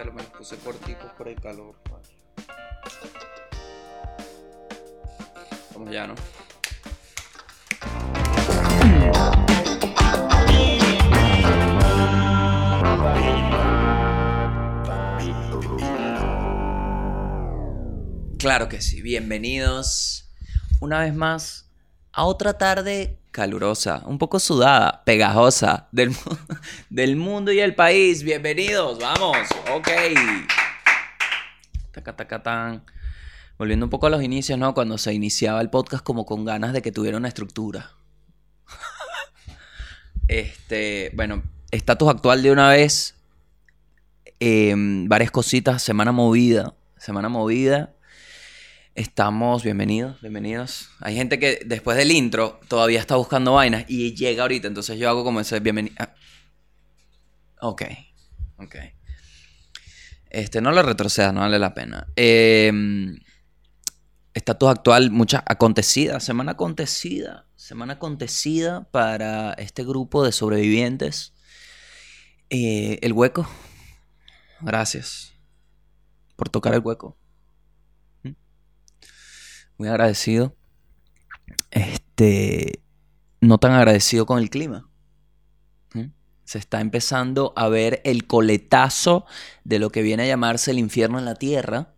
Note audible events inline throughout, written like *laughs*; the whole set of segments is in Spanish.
ahorita me los puse corticos por el calor. Vamos ya, ¿no? Claro que sí, bienvenidos una vez más a otra tarde calurosa, un poco sudada, pegajosa del, del mundo y el país. Bienvenidos, vamos, ok. Taca, Volviendo un poco a los inicios, ¿no? Cuando se iniciaba el podcast como con ganas de que tuviera una estructura. *laughs* este, bueno, estatus actual de una vez. Em, varias cositas, semana movida. Semana movida. Estamos, bienvenidos, bienvenidos. Hay gente que después del intro todavía está buscando vainas y llega ahorita, entonces yo hago como ese bienvenido. Ok, ok. Este, no lo retrocedas, no vale la pena. Eh, estatus actual, mucha acontecida, semana acontecida, semana acontecida para este grupo de sobrevivientes. Eh, el hueco, gracias por tocar el hueco muy agradecido. Este, no tan agradecido con el clima. Se está empezando a ver el coletazo de lo que viene a llamarse el infierno en la tierra,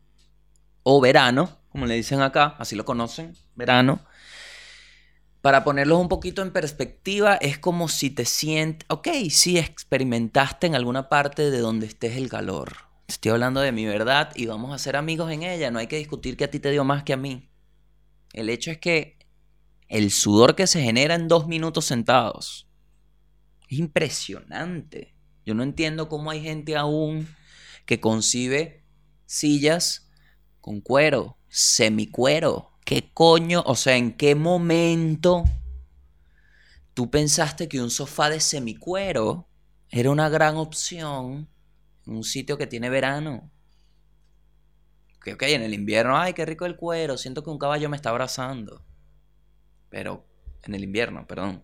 o verano, como le dicen acá, así lo conocen, verano. Para ponerlos un poquito en perspectiva, es como si te sientes, ok, sí experimentaste en alguna parte de donde estés el calor. Estoy hablando de mi verdad y vamos a ser amigos en ella. No hay que discutir que a ti te dio más que a mí. El hecho es que el sudor que se genera en dos minutos sentados es impresionante. Yo no entiendo cómo hay gente aún que concibe sillas con cuero, semicuero. ¿Qué coño? O sea, ¿en qué momento tú pensaste que un sofá de semicuero era una gran opción en un sitio que tiene verano? que, ok, en el invierno, ay, qué rico el cuero, siento que un caballo me está abrazando. Pero, en el invierno, perdón,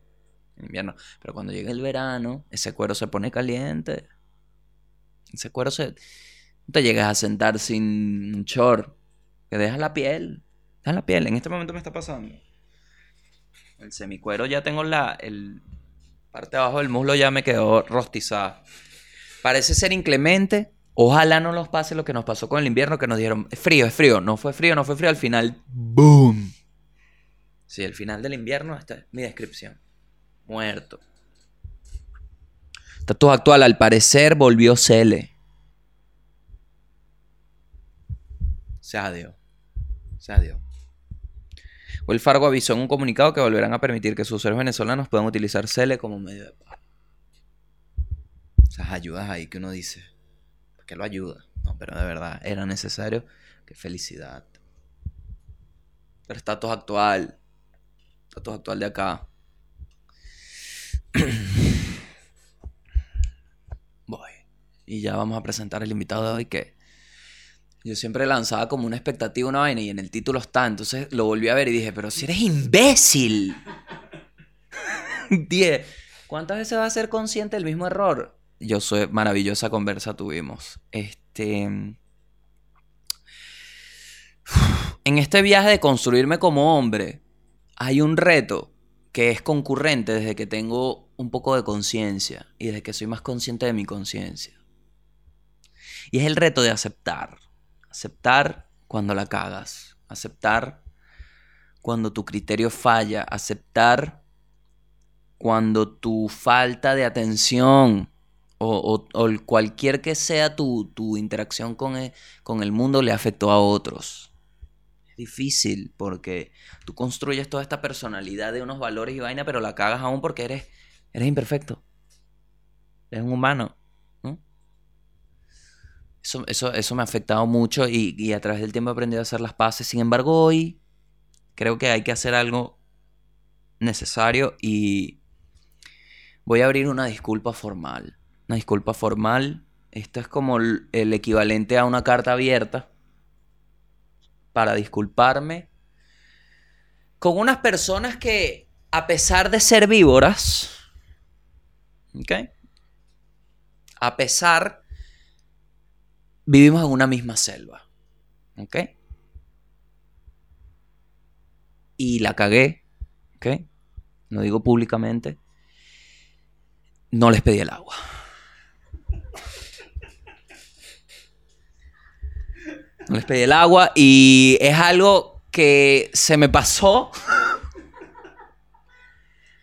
invierno. Pero cuando llega el verano, ese cuero se pone caliente. Ese cuero se... No te llegas a sentar sin un short, que dejas la piel. Dejas la piel, en este momento me está pasando. El semicuero ya tengo la... El, parte de abajo del muslo ya me quedó rostizada. Parece ser inclemente, Ojalá no nos pase lo que nos pasó con el invierno, que nos dieron, es frío, es frío, no fue frío, no fue frío, al final, ¡boom! Sí, el final del invierno, esta es mi descripción. Muerto. Estatus actual, al parecer, volvió Cele. Se adiós. Se adiós. el Fargo avisó en un comunicado que volverán a permitir que sus seres venezolanos puedan utilizar Cele como medio de pago. Esas ayudas ahí que uno dice que lo ayuda. No, pero de verdad, era necesario. Qué felicidad. Pero estatus actual. Estatus actual de acá. *clears throat* Voy. Y ya vamos a presentar el invitado de hoy que yo siempre lanzaba como una expectativa, una vaina y en el título está. Entonces lo volví a ver y dije, pero si eres imbécil. *laughs* 10. ¿Cuántas veces vas a ser consciente del mismo error? yo soy maravillosa conversa tuvimos. Este. En este viaje de construirme como hombre, hay un reto que es concurrente desde que tengo un poco de conciencia y desde que soy más consciente de mi conciencia. Y es el reto de aceptar. Aceptar cuando la cagas. Aceptar cuando tu criterio falla. Aceptar cuando tu falta de atención o, cualquier que sea tu, interacción con el, con el mundo le afectó a otros. Difícil porque tú construyes toda esta personalidad de unos valores y vaina, pero la cagas aún porque eres, eres imperfecto. Eres un humano. Eso, eso, eso, me ha afectado mucho y a través del tiempo he aprendido a hacer las paces. Sin embargo, hoy creo que hay que hacer algo necesario y voy a abrir una disculpa formal una disculpa formal. Esto es como el equivalente a una carta abierta para disculparme con unas personas que, a pesar de ser víboras. A pesar vivimos en una misma selva. Y la cagué. ¿Ok? No digo públicamente. No les pedí el agua. No les pedí el agua y es algo que se me pasó.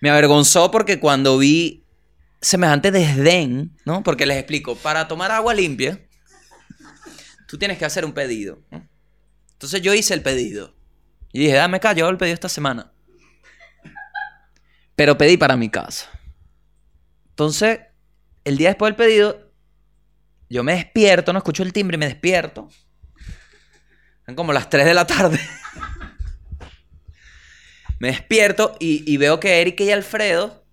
Me avergonzó porque cuando vi semejante desdén, ¿no? Porque les explico, para tomar agua limpia, tú tienes que hacer un pedido. Entonces yo hice el pedido. Y dije, dame acá, yo el pedido esta semana. Pero pedí para mi casa. Entonces, el día después del pedido, yo me despierto, no escucho el timbre y me despierto. Son como las 3 de la tarde. me despierto y, veo que Eric y Alfredo,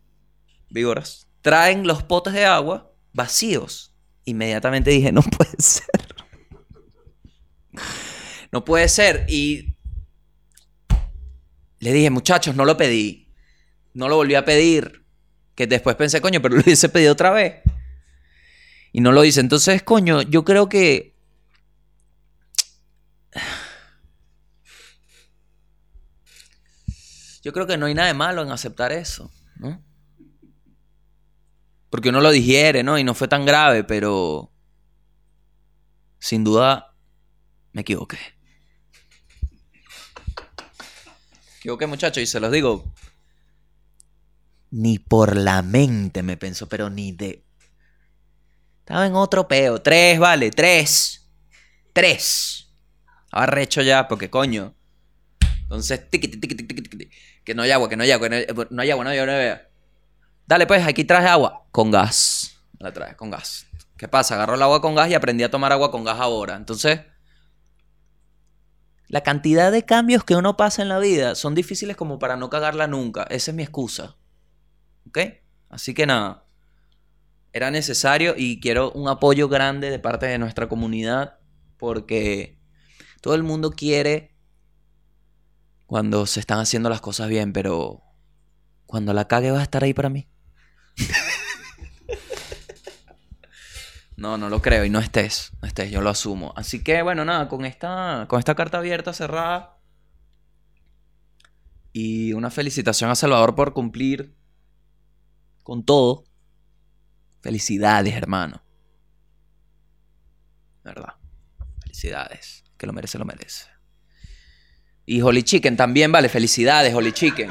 vígoras, traen los potes de agua vacíos. Inmediatamente dije, no puede ser. no puede ser. Y le dije, muchachos, no lo pedí. No lo volví a pedir. Que después pensé, coño, pero lo hubiese pedido otra vez. Y no lo hice. Entonces, coño, yo creo que Yo creo que no hay nada de malo en aceptar eso, ¿no? Porque uno lo digiere, ¿no? Y no fue tan grave, pero sin duda me equivoqué. Me equivoqué, muchachos, y se los digo. Ni por la mente me pensó, pero ni de. Estaba en otro peo. Tres, vale, tres. Tres. Arrecho ya, porque coño. Entonces, tiqui, tiqui, tiqui, que no hay agua, que no hay agua, no hay, agua, no hay agua, no hay agua. Dale, pues, aquí traje agua. Con gas. La traje, con gas. ¿Qué pasa? Agarro el agua con gas y aprendí a tomar agua con gas ahora. Entonces, la cantidad de cambios que uno pasa en la vida son difíciles como para no cagarla nunca. Esa es mi excusa. ¿Ok? Así que nada. Era necesario y quiero un apoyo grande de parte de nuestra comunidad porque todo el mundo quiere cuando se están haciendo las cosas bien, pero cuando la cague va a estar ahí para mí. no, no lo creo y no estés, no estés, yo lo asumo. Así que bueno, nada, con esta, con esta carta abierta, cerrada. Y una felicitación a Salvador por cumplir con todo. Felicidades, hermano. ¿Verdad? Felicidades. Que lo merece, lo merece. Y Holy Chicken también, vale. Felicidades, Holy Chicken.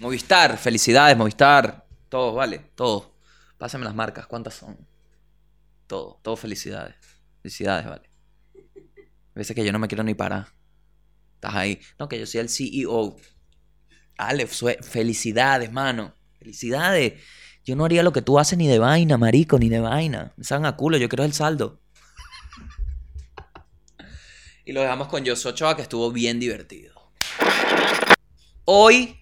Movistar, felicidades, Movistar. Todos, vale, todos. Pásame las marcas, ¿cuántas son? Todo, todo felicidades. Felicidades, vale. A veces que yo no me quiero ni parar. Estás ahí. No, que yo soy el CEO. Ale, felicidades, mano. Felicidades. Yo no haría lo que tú haces ni de vaina, marico, ni de vaina. Me salgan a culo, yo quiero el saldo. Y lo dejamos con Jos Ochoa, que estuvo bien divertido. Hoy,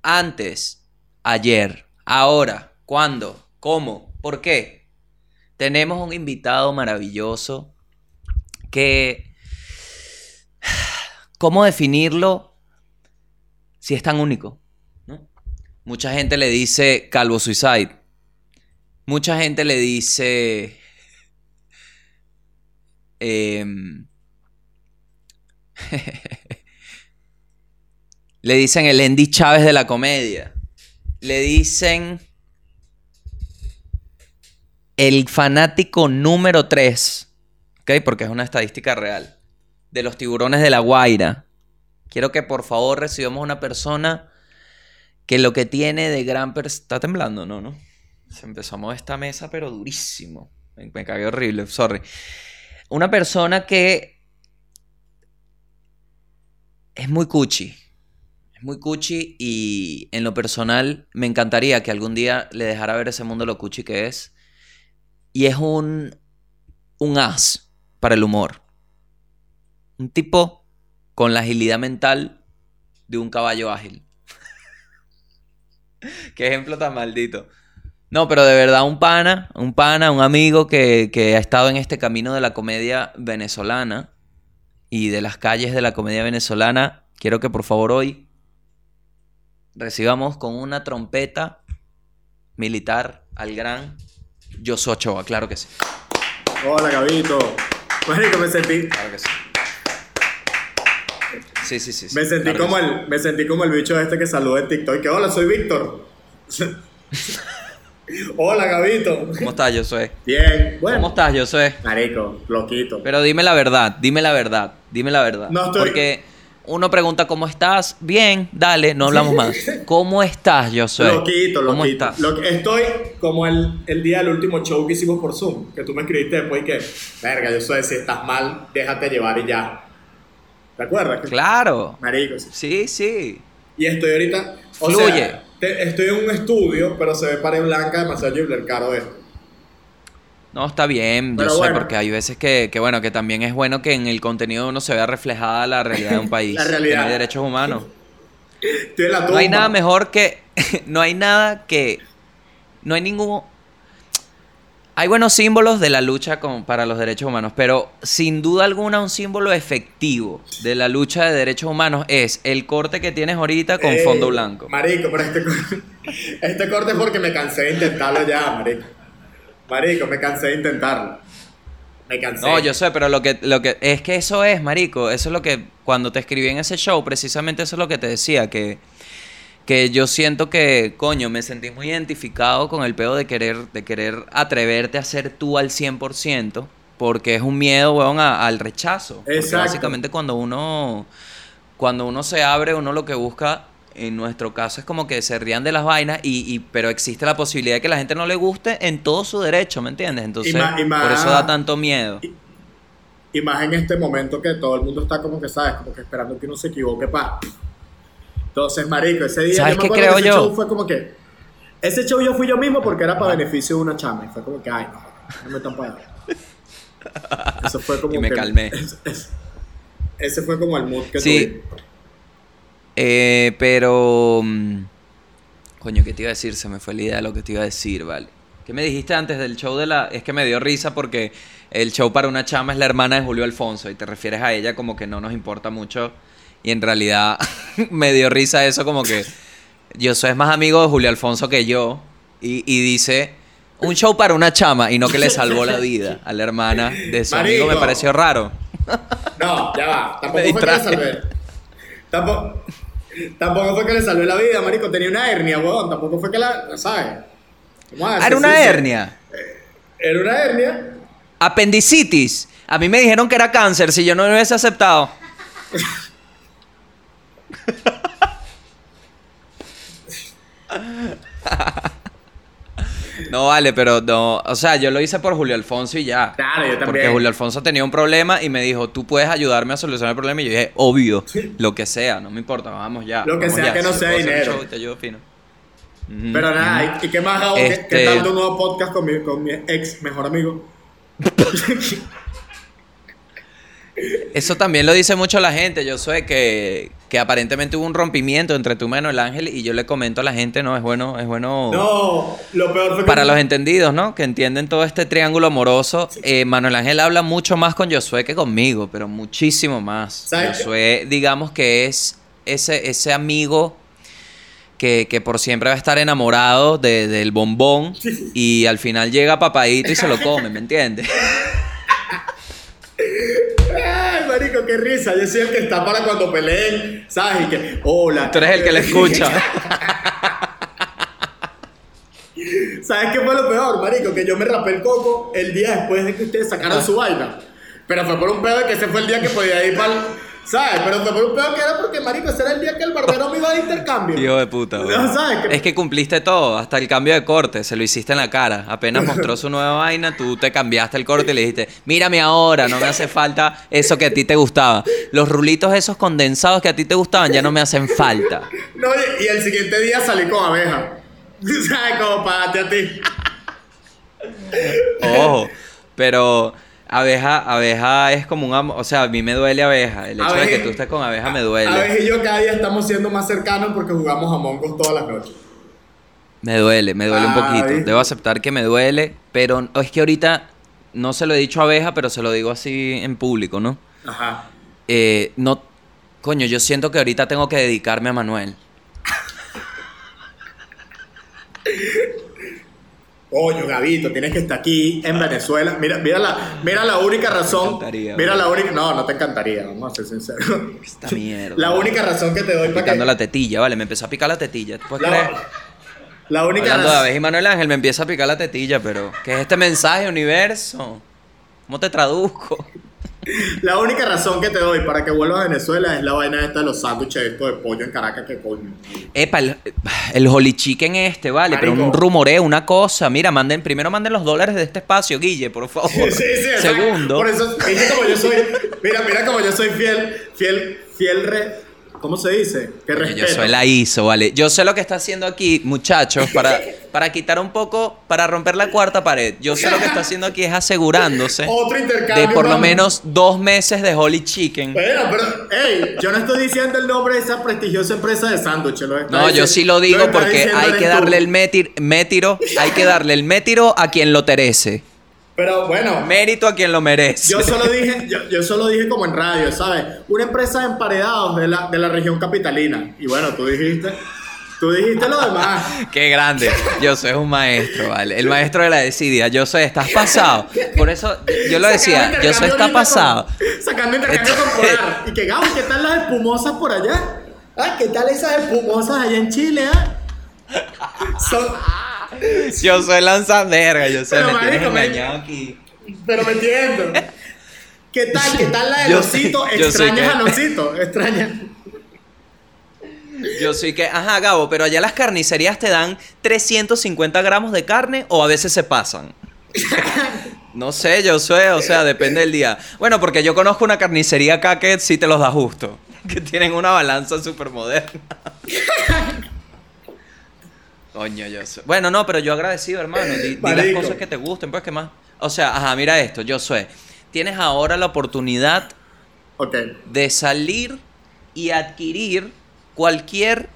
antes, ayer, ahora, cuándo, cómo, por qué. Tenemos un invitado maravilloso que... ¿Cómo definirlo si es tan único? Mucha gente le dice Calvo Suicide. Mucha gente le dice... Eh, *laughs* Le dicen el Andy Chávez de la comedia. Le dicen el fanático número 3, ¿ok? Porque es una estadística real, de los tiburones de la Guaira. Quiero que por favor recibamos una persona que lo que tiene de gran... Está temblando, ¿no? ¿no? Se empezó a mover esta mesa, pero durísimo. Me, me cagué horrible, sorry. Una persona que es muy cuchi. Es muy cuchi y en lo personal me encantaría que algún día le dejara ver ese mundo lo cuchi que es. Y es un, un as para el humor. Un tipo con la agilidad mental de un caballo ágil. *laughs* Qué ejemplo tan maldito. No, pero de verdad un pana, un pana, un amigo que, que ha estado en este camino de la comedia venezolana y de las calles de la comedia venezolana, quiero que por favor hoy recibamos con una trompeta militar al gran Josué Ochoa, claro que sí. Hola, Gabito. Marico, me sentí. Claro que sí. Sí, sí, sí. sí, Me sentí claro como sí. el, me sentí como el bicho este que saluda en TikTok. Que hola, soy Víctor. *laughs* hola, Gabito. ¿Cómo estás, Josué? Bien. Bueno. ¿Cómo estás, Josué? Marico, loquito. Pero dime la verdad, dime la verdad, dime la verdad. No estoy- Porque uno pregunta cómo estás, bien, dale, no hablamos más. *laughs* ¿Cómo estás, Josué? Loquito, ¿Cómo loquito. estás? Lo que- estoy como el, el día del último show que hicimos por Zoom, que tú me escribiste después y que, verga, soy, si estás mal, déjate llevar y ya. ¿Te acuerdas? Claro. Marico, sí. Sí, sí. Y estoy ahorita, o Fluye. sea, te- estoy en un estudio, pero se ve pared blanca, demasiado Gibler caro esto. No, está bien, Pero yo sé, porque hay veces que, que, bueno, que también es bueno que en el contenido uno se vea reflejada la realidad de un *laughs* país. La realidad. que no hay derechos humanos. La No hay nada mejor que. *laughs* No hay nada que. No hay ningún. Hay buenos símbolos de la lucha con- para los derechos humanos, pero sin duda alguna un símbolo efectivo de la lucha de derechos humanos es el corte que tienes ahorita con Eh, fondo blanco. Marico, pero este, *laughs* este corte es porque me cansé de intentarlo ya, marico. Marico, me cansé de intentarlo. Me cansé. No, yo sé, pero lo que, lo que es que eso es, marico, eso es lo que cuando te escribí en ese show, precisamente eso es lo que te decía, que, que yo siento que, coño, me sentí muy identificado con el pedo de querer, de querer atreverte a ser tú al 100%, porque es un miedo, weón, a- al rechazo. Exacto. básicamente cuando uno, cuando uno se abre, uno lo que busca, en nuestro caso, es como que se rían de las vainas, y, y- pero existe la posibilidad de que la gente no le guste en todo su derecho, ¿me entiendes? Entonces, y por eso da tanto miedo. Y más en este momento que todo el mundo está como que, ¿sabes? Como que esperando que uno se equivoque, pa. Entonces, marico, ese día ¿Sabes yo me qué creo que ese yo? show fue como que... Ese show yo fui yo mismo porque era para beneficio de una chama. Y fue como que, ay, no, no me están pagando. *laughs* Eso fue como Y me que- calmé. *laughs* Ese, ese- ese fue como el mood que Sí. tuve. Eh, pero. mm, Coño, ¿qué te iba a decir? Se me fue la idea de lo que te iba a decir, ¿vale? ¿Qué me dijiste antes del show de la.? Es que me dio risa porque el show para una chama es la hermana de Julio Alfonso y te refieres a ella como que no nos importa mucho. Y en realidad *laughs* me dio risa eso como que. Yo soy más amigo de Julio Alfonso que yo. Y, y dice. Un show para una chama y no que le salvó la vida a la hermana de su amigo me pareció raro. No, ya va. Tampoco fue que le salvé. Tampoco, tampoco fue que le salvé la vida, marico. Tenía una hernia, weón. Tampoco fue que la. ¿Sabes? ¿Cómo Ah? Era una hernia. Era una hernia. Apendicitis. A mí me dijeron que era cáncer si yo no lo hubiese aceptado. *laughs* No vale, pero no, o sea, yo lo hice por Julio Alfonso y ya. Claro, yo Porque también. Julio Alfonso tenía un problema y me dijo, tú puedes ayudarme a solucionar el problema. Y yo dije, obvio, lo que sea, no me importa, vamos ya. Lo que sea ya, que no si sea un dinero. show te ayudo fino. Pero nada, ¿y, qué más hago? ¿Qué- ¿Qué, Este- tal tu nuevo podcast con mi, con mi ex mejor amigo? *laughs* Eso también lo dice mucho la gente. Yo sé que, que aparentemente hubo un rompimiento entre tu Manuel Ángel y yo le comento a la gente, no, es bueno, es bueno No, lo peor fue que. para los entendidos, ¿no? Que entienden todo este triángulo amoroso. Eh, Manuel Ángel habla mucho más con Josué que conmigo, pero muchísimo más. Josué, digamos que es ese, ese amigo que, que por siempre va a estar enamorado de- del bombón y al final llega papadito y se lo come, ¿me entiendes? *laughs* Qué risa. Yo soy el que está para cuando peleen, ¿sabes? Y que, hola. Tú eres el que le escucha. *laughs* ¿Sabes qué fue lo peor, marico? Que yo me rapé el coco el día después de que ustedes sacaron Ah. su vaina. Pero fue por un pedo de que ese fue el día que podía ir para ¿Sabes? Pero fue un pedo que era porque, marico, ese era el día que el barbero me iba de intercambio. Hijo de puta, No. ¿sabes? Es que cumpliste todo, hasta el cambio de corte, se lo hiciste en la cara. Apenas mostró su nueva vaina, tú te cambiaste el corte y le dijiste, mírame ahora, no me hace falta eso que a ti te gustaba. Los rulitos esos condensados que a ti te gustaban ya no me hacen falta. No, y, el siguiente día salí con abeja. *laughs* ¿Sabes? Como para a ti. Ojo, pero abeja, abeja es como un amor, o sea, a mí me duele abeja. El hecho de que tú estés con abeja me duele. Abeja y yo cada día estamos siendo más cercanos porque jugamos a Mongos todas las noches. Me duele, me duele un Ah, poquito. Debo aceptar que me duele, pero es que ahorita no se lo he dicho a abeja, pero se lo digo así en público, ¿no? Ajá. Eh, no, coño, yo siento que ahorita tengo que dedicarme a Manuel. *laughs* Coño, Gabito, tienes que estar aquí en Venezuela. Mira, mira la, mira la única razón. encantaría, mira la única. No, no te encantaría, vamos a ser sinceros. Esta mierda. La única razón que te doy para Picando que. la tetilla, vale, me empezó a picar la tetilla. ¿Tú puedes La, creer? la única Hablando de razón. Aves y Manuel Ángel, me empieza a picar la tetilla, pero ¿qué es este mensaje, universo? ¿Cómo te traduzco? La única razón que te doy para que vuelvas a Venezuela es la vaina esta de los sándwiches estos de pollo en Caracas que coño. Epa, el, el Holy Chicken este, vale, pero un rumoreo, una cosa. Mira, manden, primero manden los dólares de este espacio, Guille, por favor. Sí, sí, exacto. Segundo. Por eso, viste como yo soy. Mira, mira como yo soy fiel, fiel, fiel re. ¿Cómo se dice? Que respeto. Yo soy la ISO, ¿vale? Yo sé lo que está haciendo aquí, muchachos, para, *laughs* para quitar un poco, para romper la cuarta pared. Yo sé lo que está haciendo aquí es asegurándose Otro intercambio. de por lo menos dos meses de Holy Chicken. Bueno, pero, hey, yo no estoy diciendo el nombre de esa prestigiosa empresa de sándwiches. No, yo sí lo digo porque hay que tú. darle el métir- métiro, hay que darle el métiro a quien lo terece. Pero bueno, Mérito a quien lo merece. yo solo *laughs* dije, yo, yo solo dije como en radio, ¿sabes? Una empresa de emparedados de la, de la región capitalina. Y bueno, tú dijiste, tú dijiste lo demás. *laughs* Qué grande. Yo soy un maestro, ¿vale? El maestro de la desidia. Yo soy, estás pasado. Por eso yo lo decía, yo soy, está pasado. con- sacando intercambio temporal. Y que, Gabo, ¿qué tal las espumosas por allá? Ah, ¿qué tal esas espumosas allá en Chile, ah? Son, *laughs* Yo soy lanzaderga, yo sé, Pero, me tienes marico, me- engañado aquí. pero me entiendo. ¿Qué tal? ¿Qué tal la de sé Extrañas que- a Losito, extrañas. Yo soy que, ajá, Gabo, pero allá las carnicerías te dan 350 gramos de carne o a veces se pasan. No sé, yo sé, o sea, depende del día. Bueno, porque yo conozco una carnicería acá que sí te los da justo. Que tienen una balanza súper moderna. Coño, yo sé. Bueno, no, pero yo agradecido, hermano. Di, di las cosas que te gusten, pues, ¿qué más? O sea, ajá, mira esto, yo sé. Tienes ahora la oportunidad de salir y adquirir cualquier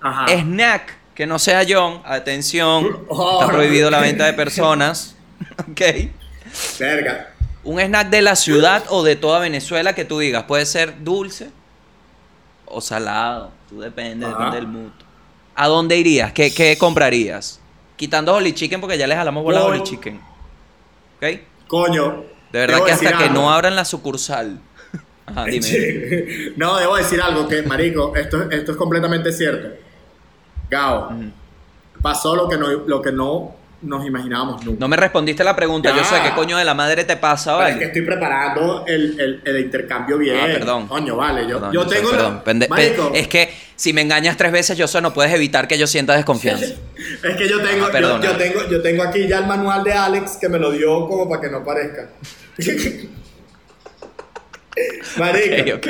Ajá. snack que no sea John. Atención, Oh. está prohibido la venta de personas. *laughs* ok. Verga. Un snack de la ciudad o de toda Venezuela que tú digas. Puede ser dulce o salado. Tú depende, Ajá. depende del mood. ¿A dónde irías? ¿Qué, qué comprarías? Quitando Holy Chicken porque ya les jalamos bola a Holy. Chicken. ¿Ok? Coño. De verdad que hasta que no abran la sucursal. *laughs* Ajá, dime. Sí. No, debo decir algo que, marico, esto, esto es completamente cierto. Gao, pasó lo que no, lo que no nos imaginábamos nunca. No me respondiste la pregunta. Yo sé qué coño de la madre te pasa, Pero es que ¿vale? estoy preparando el, el, el intercambio bien. Ah, perdón. Coño, vale. Yo, Perdón, yo yo sé, tengo la- perdón. Pende- Marico, es que si me engañas tres veces, yo sé, no puedes evitar que yo sienta desconfianza. *laughs* es que yo tengo, Ah, yo, tengo, yo tengo aquí ya el manual de Alex que me lo dio como para que no parezca. *laughs* Marico.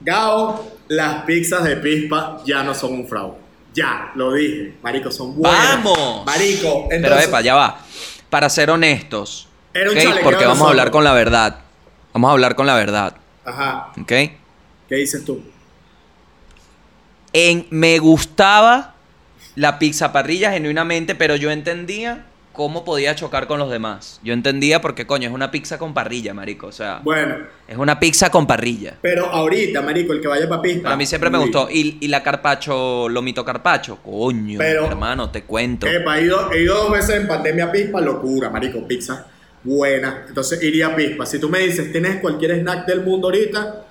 Gao, las pizzas de pispa ya no son un fraude. Ya, lo dije. Marico, son buenas. ¡Vamos! Marico, Pero entonces, epa, ya va. Para ser honestos. Era un ¿ok? chalequeo Porque vamos a hablar con la verdad. Vamos a hablar con la verdad. Ajá, ¿Ok? ¿qué dices tú? En, me gustaba la pizza parrilla genuinamente, pero yo entendía cómo podía chocar con los demás. Yo entendía porque, coño, es una pizza con parrilla, marico. O sea, Bueno, es una pizza con parrilla. pero ahorita, marico, el que vaya para. Pero a mí siempre me gustó. Y, y la carpacho, lomito carpacho. Coño, Pero- hermano, te cuento. Epa, he ido, he ido dos veces en pandemia a pispa, locura, marico, pizza buena. Entonces iría a pispa. Si tú me dices, tienes cualquier snack del mundo ahorita,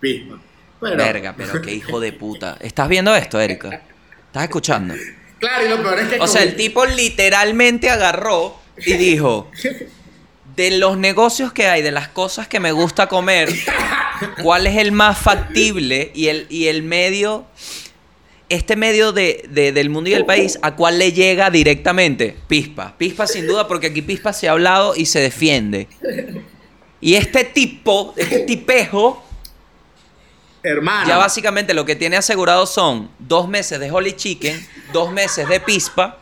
pispa. Pero, Verga, pero qué hijo de puta. ¿Estás viendo esto, Erika? ¿Estás escuchando? Claro, y lo peor es que. O sea, el tipo literalmente agarró y dijo, *laughs* de los negocios que hay, de las cosas que me gusta comer, ¿cuál es el más factible y el, y el medio, este medio de, de- del mundo y del país, a cuál le llega directamente? Pispa. Pispa sin duda, porque aquí Pispa se ha hablado y se defiende. Y este tipo, este tipejo, Hermano. ya básicamente lo que tiene asegurado son dos meses de Holy Chicken, dos meses de Pispa.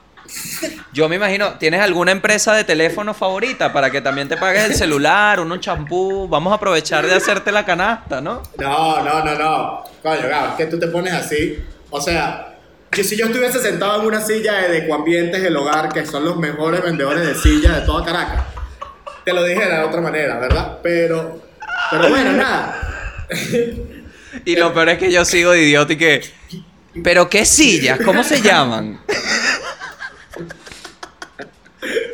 Yo me imagino, ¿tienes alguna empresa de teléfono favorita para que también te pagues el celular, unos champú? Vamos a aprovechar de hacerte la canasta, ¿no? No, no, no, no. Coño, Gabo, es que tú te pones así. O sea, que si yo estuviese sentado en una silla de Ecoambientes del Hogar, que son los mejores vendedores de sillas de toda Caracas, te lo dijera de otra manera, ¿verdad? Pero, pero bueno, nada. Y lo peor es que yo sigo de idiota y que... ¿Pero qué sillas? ¿Cómo se llaman?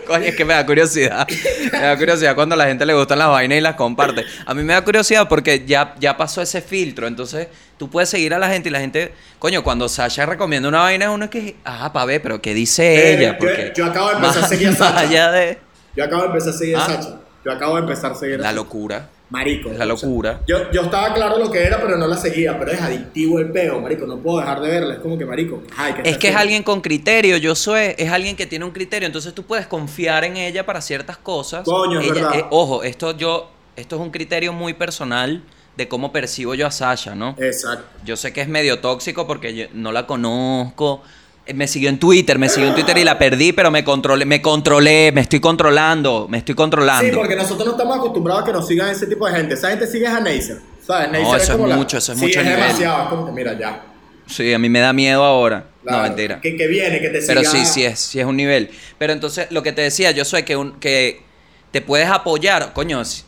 Coño, es que me da curiosidad. Me da curiosidad cuando a la gente le gustan las vainas y las comparte. A mí me da curiosidad porque ya, ya pasó ese filtro. Entonces, tú puedes seguir a la gente y la gente. Coño, cuando Sasha recomienda una vaina, uno es que. Ah, pa' ver, pero ¿qué dice ella? yo- Porque yo acabo de empezar a seguir a *laughs* Sasha. de. Yo acabo de empezar a seguir a Ah. Sacha. Yo acabo de empezar a seguir a La locura. Marico. Es la o sea, locura. yo, yo estaba claro lo que era, pero no la seguía. Pero es adictivo el peo, marico. No puedo dejar de verla. Es como que, marico. ay, ¿qué Es que es alguien con criterio, yo soy, es alguien que tiene un criterio, entonces tú puedes confiar en ella para ciertas cosas. Coño, es Ella- verdad. eh, ojo, esto yo, esto es un criterio muy personal de cómo percibo yo a Sasha, ¿no? Exacto. Yo sé que es medio tóxico porque yo no la conozco. Eh, Me siguió en Twitter, me siguió en Twitter y la perdí, pero me controlé, me controlé, me estoy controlando, me estoy controlando. Sí, porque nosotros no estamos acostumbrados a que nos sigan ese tipo de gente. Esa gente sigue a Neisser. ¿Sabes? Neisser eso es como la- mucho, eso es sí, mucho es nivel. demasiado. Es como que, mira, ya. Sí, a mí me da miedo ahora. No, mentira. Que, que viene, que te siga. Pero sí, sí es, sí es un nivel. Pero entonces, lo que te decía, yo soy que, un, que te puedes apoyar. Coño, si-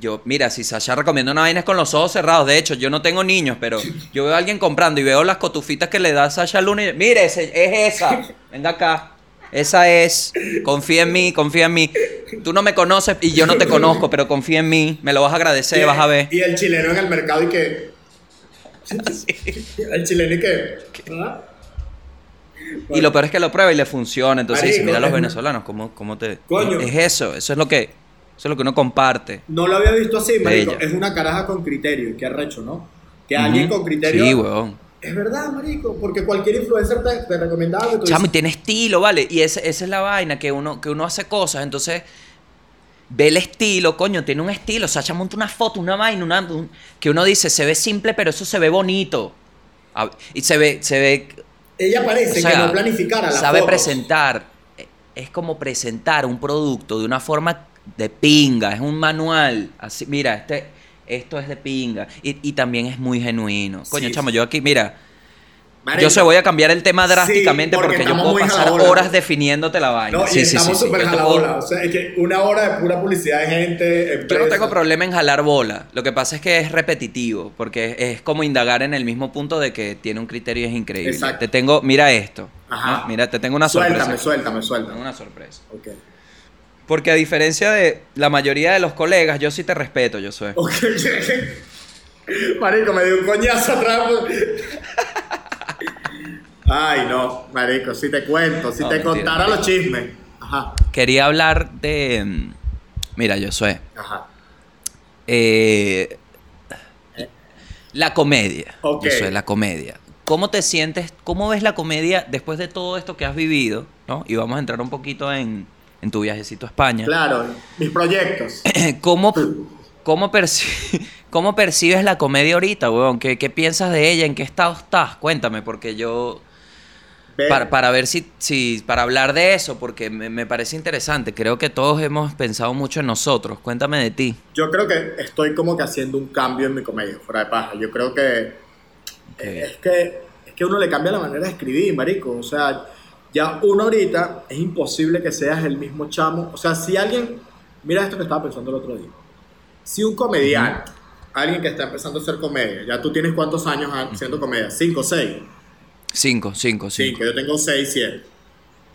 yo, mira, si Sasha recomienda una vaina es con los ojos cerrados. De hecho, yo no tengo niños, pero yo veo a alguien comprando y veo las cotufitas que le da Sasha Luna y mire, ese- es esa. Venga acá. Esa es. Confía en mí, confía en mí. Tú no me conoces y yo no te conozco, pero confía en mí. Me lo vas a agradecer, vas a ver. Y el chileno en el mercado y que. *laughs* El chileno y que. ¿ah? Y lo peor es que lo prueba y le funciona. Entonces dice, mira a los venezolanos, ¿cómo, cómo te...? Coño. Es eso, eso es lo que... Eso es lo que uno comparte. No lo había visto así, marico. Es una caraja con criterio. Qué arrecho, ¿no? Que alguien con criterio. Sí, weón. Es verdad, marico. Porque cualquier influencer te, te recomendaba que tú Chamo, y dices, tiene estilo, ¿vale? Y esa es la vaina, que uno, que uno hace cosas, entonces ve el estilo, coño, tiene un estilo. Sacha monta una foto, una vaina, una, un- que uno dice, se ve simple, pero eso se ve bonito. A- Y se ve, se ve, Ella parece o sea, que no planificara la sabe fotos. presentar. Es como presentar un producto de una forma de pinga, es un manual. Así, mira, este, esto es de pinga. Y, y también es muy genuino. Coño, Sí, chamo, yo aquí, mira, yo se voy a cambiar el tema Sí, drásticamente porque porque, yo puedo pasar jalabola. horas definiéndote la vaina. No, sí, y sí, estamos sí, súper puedo- O sea, es que una hora de pura publicidad de gente. Yo no empresa. tengo problema en jalar bola. Lo que pasa es que es repetitivo, porque es, es como indagar en el mismo punto de que tiene un criterio y es increíble. Exacto. Te tengo, mira esto. Ajá. ¿no? Mira, te tengo una Suéltame, sorpresa. suéltame, Te suéltame. tengo una sorpresa. Ok. Porque a diferencia de la mayoría de los colegas, yo sí te respeto, yo soy. Marico, me dio un coñazo atrás. Ay, no, Marico, si te cuento, si No, te mentira, contara los chismes. Ajá, Quería hablar de. mm, Mira, yo soy. ajá. Eh, la comedia. Ok. Yo soy la comedia. ¿Cómo te sientes? ¿Cómo ves la comedia después de todo esto que has vivido? ¿no? Y vamos a entrar un poquito en, en tu viajecito a España. Claro, mis proyectos. *clears throat* ¿Cómo, cómo, perci- *laughs* cómo percibes la comedia ahorita, weón? ¿Qué, ¿Qué piensas de ella? ¿En qué estado estás? Cuéntame, porque yo... Para, para ver si, si... Para hablar de eso, porque me, me parece interesante. Creo que todos hemos pensado mucho en nosotros. Cuéntame de ti. Yo creo que estoy como que haciendo un cambio en mi comedia, fuera de paja. Yo creo que es que es que uno le cambia la manera de escribir, marico. O sea, ya uno ahorita es imposible que seas el mismo chamo. O sea, si alguien, mira esto que estaba pensando el otro día. Si un comediante, alguien que está empezando a hacer comedia, ya tú tienes cuántos años haciendo comedia, cinco, seis, Cinco, cinco, cinco. cinco. Yo tengo seis, siete.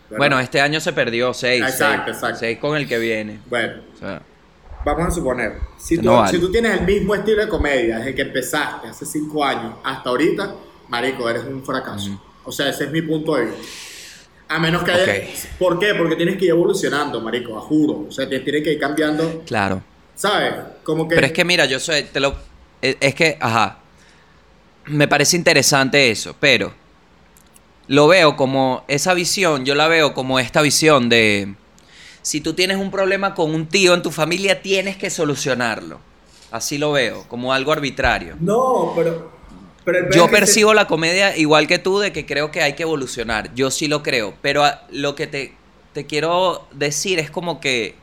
¿verdad? Bueno, este año se perdió seis. Exacto, seis, exacto. Seis con el que viene. bueno, O sea, Vamos a suponer, si tú, No vale. si tú tienes el mismo estilo de comedia desde que empezaste hace cinco años hasta ahorita, marico, eres un fracaso. O sea, ese es mi punto de vista. A menos que haya... ¿Por qué? Porque tienes que ir evolucionando, marico, a juro. O sea, tienes que ir cambiando, claro. ¿sabes? Como que... Pero es que mira, yo soy, te lo, es es que, ajá, me parece interesante eso, pero lo veo como esa visión, yo la veo como esta visión de, si tú tienes un problema con un tío en tu familia, tienes que solucionarlo. Así lo veo, como algo arbitrario. No, pero... Yo se- percibo la comedia igual que tú de que creo que hay que evolucionar. Yo sí lo creo. Pero lo que te, te quiero decir es como que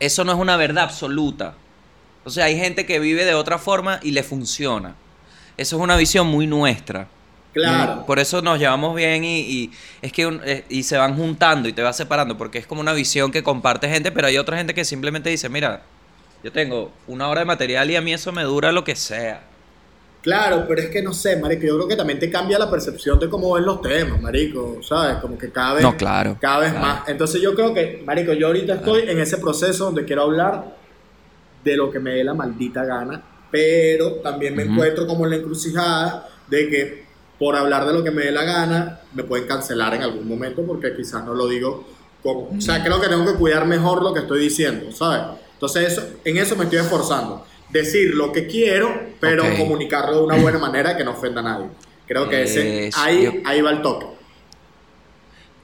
eso no es una verdad absoluta. O sea, hay gente que vive de otra forma y le funciona. Eso es una visión muy nuestra. Claro. Por eso nos llevamos bien y, y es que un- eh, y se van juntando y te vas separando porque es como una visión que comparte gente, pero hay otra gente que simplemente dice, mira, yo tengo una hora de material y a mí eso me dura lo que sea. Claro, pero es que no sé, marico, yo creo que también te cambia la percepción de cómo ven los temas, marico, ¿sabes? Como que cada vez, No, claro, cada vez claro. más. Entonces yo creo que, marico, yo ahorita estoy en ese proceso donde quiero hablar de lo que me dé la maldita gana, pero también me encuentro como en la encrucijada de que por hablar de lo que me dé la gana, me pueden cancelar en algún momento porque quizás no lo digo como... O sea, creo que tengo que cuidar mejor lo que estoy diciendo, ¿sabes? Entonces eso, en eso me estoy esforzando. Decir lo que quiero, pero comunicarlo de una buena manera que no ofenda a nadie. Creo que ese, ahí, yo- ahí va el toque.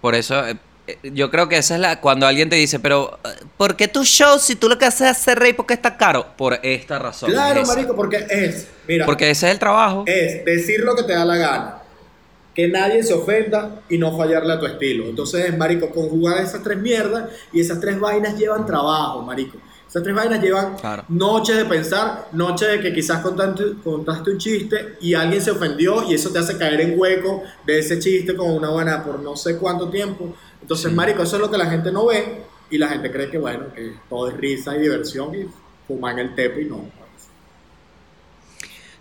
Por eso, eh, eh, yo creo que esa es la. Cuando alguien te dice, pero, eh, ¿por qué tu show si tú lo que haces es hacer reír porque está caro? Por esta razón. Claro, es marico, porque es, mira, Porque ese es el trabajo. es decir lo que te da la gana, que nadie se ofenda y no fallarle a tu estilo. Entonces, marico, conjugar esas tres mierdas y esas tres vainas llevan trabajo, marico. Esas tres vainas llevan Claro. noches de pensar, noches de que quizás contaste, contaste un chiste y alguien se ofendió y eso te hace caer en hueco de ese chiste con una buena por no sé cuánto tiempo. Entonces, Sí. marico, eso es lo que la gente no ve y la gente cree que, bueno, que todo es risa y diversión y fumar en el tepe y no.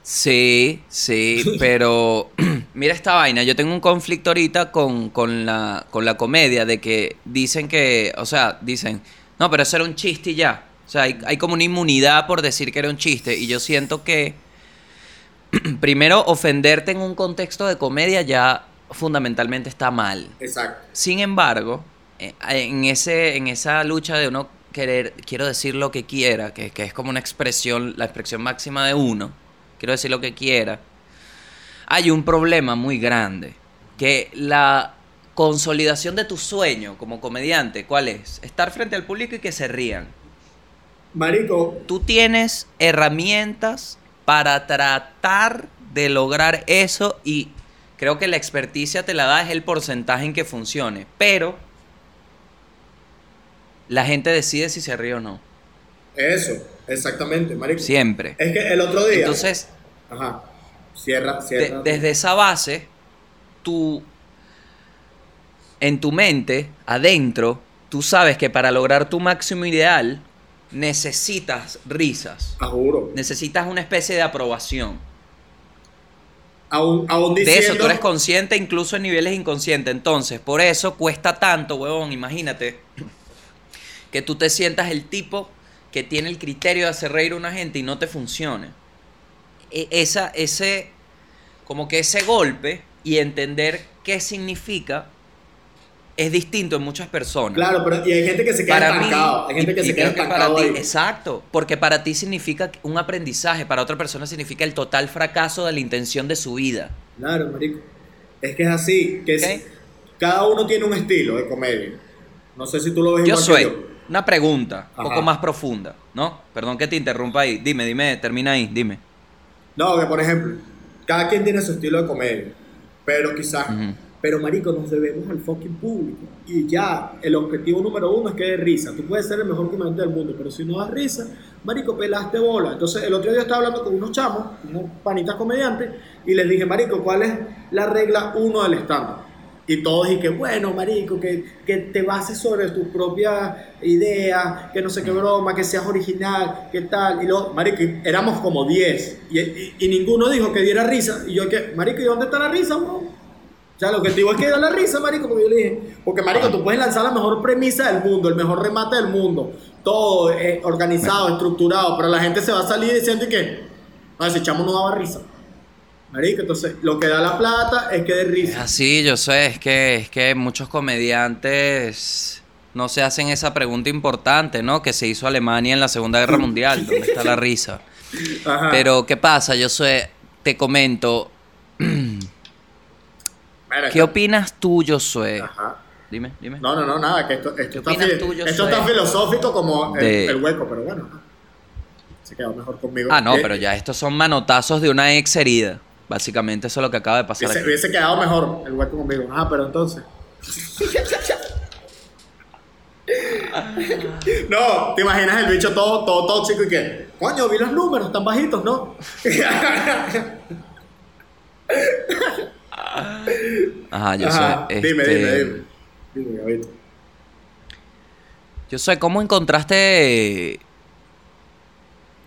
Sí, sí, *laughs* pero *clears throat* mira esta vaina, yo tengo un conflicto ahorita con, con la, con la comedia de que dicen que, o sea, dicen, no, pero eso era un chiste y ya. O sea, hay, hay como una inmunidad por decir que era un chiste y yo siento que *clears throat* primero ofenderte en un contexto de comedia ya fundamentalmente está mal. Exacto. Sin embargo, eh, en, ese, en esa lucha de uno querer, quiero decir lo que quiera, que, que es como una expresión, la expresión máxima de uno, quiero decir lo que quiera, hay un problema muy grande, que la consolidación de tu sueño como comediante, ¿cuál es? Estar frente al público y que se rían. Marico, Tú tienes herramientas para tratar de lograr eso y creo que la experticia te la da es el porcentaje en que funcione, pero la gente decide si se ríe o no, eso, exactamente, marico. siempre. Es que el otro día. Entonces, Ajá. Cierra, de- cierra. desde esa base, tú, en tu mente, adentro, tú sabes que para lograr tu máximo ideal, necesitas risas, Ah, juro. necesitas una especie de aprobación. Aún, aún De eso tú eres consciente incluso en niveles inconscientes. Entonces, por eso cuesta tanto, huevón, imagínate, *clears throat* que tú te sientas el tipo que tiene el criterio de hacer reír a una gente y no te funcione. E- Esa, ese, como que ese golpe y entender qué significa es distinto en muchas personas. Claro, pero y hay gente que se queda Para mí. Hay gente que y se queda que para ti, exacto, porque para ti significa un aprendizaje, para otra persona significa el total fracaso de la intención de su vida. Claro, marico. Es que es así. Que es- cada uno tiene un estilo de comedia. No sé si tú lo ves Yo igual que soy yo. una pregunta un poco más profunda, ¿no? Perdón que te interrumpa ahí. Dime, dime, termina ahí, dime. No, que por ejemplo, cada quien tiene su estilo de comedia. Pero quizás. Pero, marico, nos debemos al fucking público. Y ya, el objetivo número uno es que dé risa. Tú puedes ser el mejor comediante del mundo, pero si no das risa, marico, pelaste bola. Entonces, el otro día estaba hablando con unos chamos, unos panitas comediantes, y les dije, marico, ¿cuál es la regla uno del stand Y todos y que, bueno, marico, que, que te bases sobre tus propias ideas, que no sé qué broma, que seas original, que tal. Y luego, marico, éramos como 10. Y, y- ninguno dijo que diera risa. Y yo que, marico, ¿y dónde está la risa, weón? O sea, el objetivo es que dar la risa, marico, porque yo le dije, porque marico, tú puedes lanzar la mejor premisa del mundo, el mejor remate del mundo, todo eh, organizado, estructurado, pero la gente se va a salir diciendo y que, no, ese chamo no daba risa. Marico, entonces, lo que da la plata es que dé Es risa. así, yo sé, es que, es que muchos comediantes no se hacen esa pregunta importante, ¿no? Que se hizo Alemania en la Segunda Guerra *laughs* Mundial, ¿dónde está la risa? Ajá. Pero, ¿qué pasa? Yo sé, te comento, *clears throat* Mira, ¿qué opinas tú, Josué? Ajá. Dime, dime. No, no, no, nada, que esto, esto, está, opinas fi- tú, Josué? esto está filosófico como el, De- el hueco, pero bueno. Se quedó mejor conmigo. Ah, no, Eh, pero ya estos son manotazos de una ex herida. Básicamente eso es lo que acaba de pasar Hubiese, hubiese quedado mejor el hueco conmigo. Ah, pero entonces. no, te imaginas el bicho todo, todo tóxico y que, coño, vi los números, están bajitos, ¿no? *laughs* Ajá, yo Ajá, sé. Dime, este, dime, dime. Dime, Gabito. Yo sé, ¿cómo encontraste.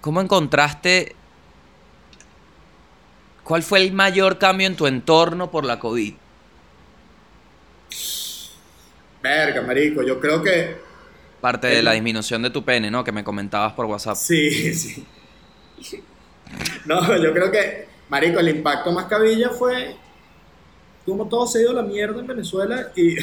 ¿Cómo encontraste ¿Cuál fue el mayor cambio en tu entorno por la COVID? Verga, marico, yo creo que Parte de la disminución de tu pene, ¿no? Que me comentabas por WhatsApp. sí, *laughs* sí. No, yo creo que, marico, el impacto más cabilla fue como todo se dio a la mierda en Venezuela y,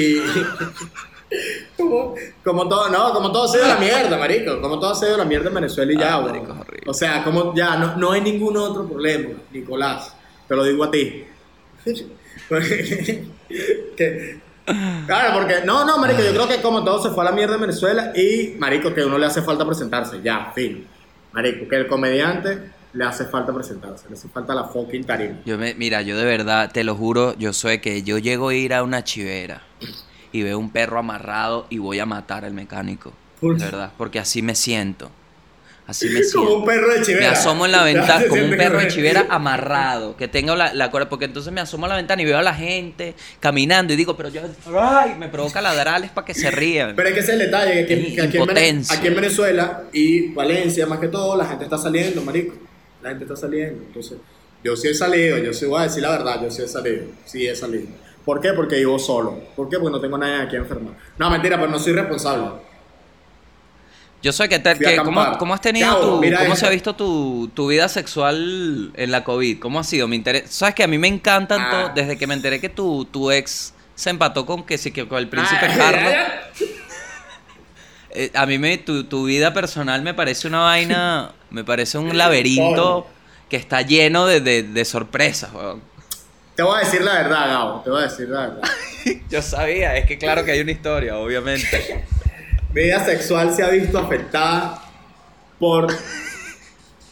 y *laughs* como, como todo, no, como todo se dio a la mierda, marico, como todo se dio a la mierda en Venezuela y ya, Ah, marico. O sea, como ya no, no hay ningún otro problema, Nicolás, te lo digo a ti. *laughs* Que- claro, porque no, no, marico, yo creo que como todo se fue a la mierda en Venezuela y marico que uno le hace falta presentarse, ya, fin. Marico, que el comediante le hace falta presentarse, le hace falta la fucking tarima. Yo me, mira, yo de verdad, te lo juro, yo soy que yo llego a ir a una chivera y veo un perro amarrado y voy a matar al mecánico. ¿Por De verdad, porque así me siento. Así *laughs* me Como siento. *laughs* un perro de Me chivera. asomo en la ventana como un perro de chivera amarrado, que tengo la, la cuerda, porque entonces me asomo a la ventana y veo a la gente caminando y digo, pero yo, ay, me provoca ladrarles para que se rían. Pero es que ese es el detalle, que, en aquí en Venezuela y Valencia más que todo, la gente está saliendo, marico. La gente está saliendo. Entonces, yo sí he salido, yo sí voy a decir la verdad, yo sí he salido, sí he salido. ¿Por qué? Porque vivo solo. ¿Por qué? Porque no tengo nadie aquí enfermo. No, mentira, pero no soy responsable. Yo sé que, te- que ¿cómo, cómo has tenido tu, cómo esto. se ha visto tu, tu vida sexual en la COVID? ¿Cómo ha sido? Me interesa. Sabes que a mí me encantan Ah. todo, desde que me enteré que tu, tu ex se empató con que sí que con el príncipe Ah, Carlos. Eh, a mí me, tu, tu vida personal me parece una vaina, *laughs* me parece un laberinto que está lleno de, de- de sorpresas. weón. Te voy a decir la verdad, Gabo, te voy a decir la verdad. *laughs* Yo sabía, es que claro que hay una historia, obviamente. *laughs* Mi vida sexual se ha visto afectada por,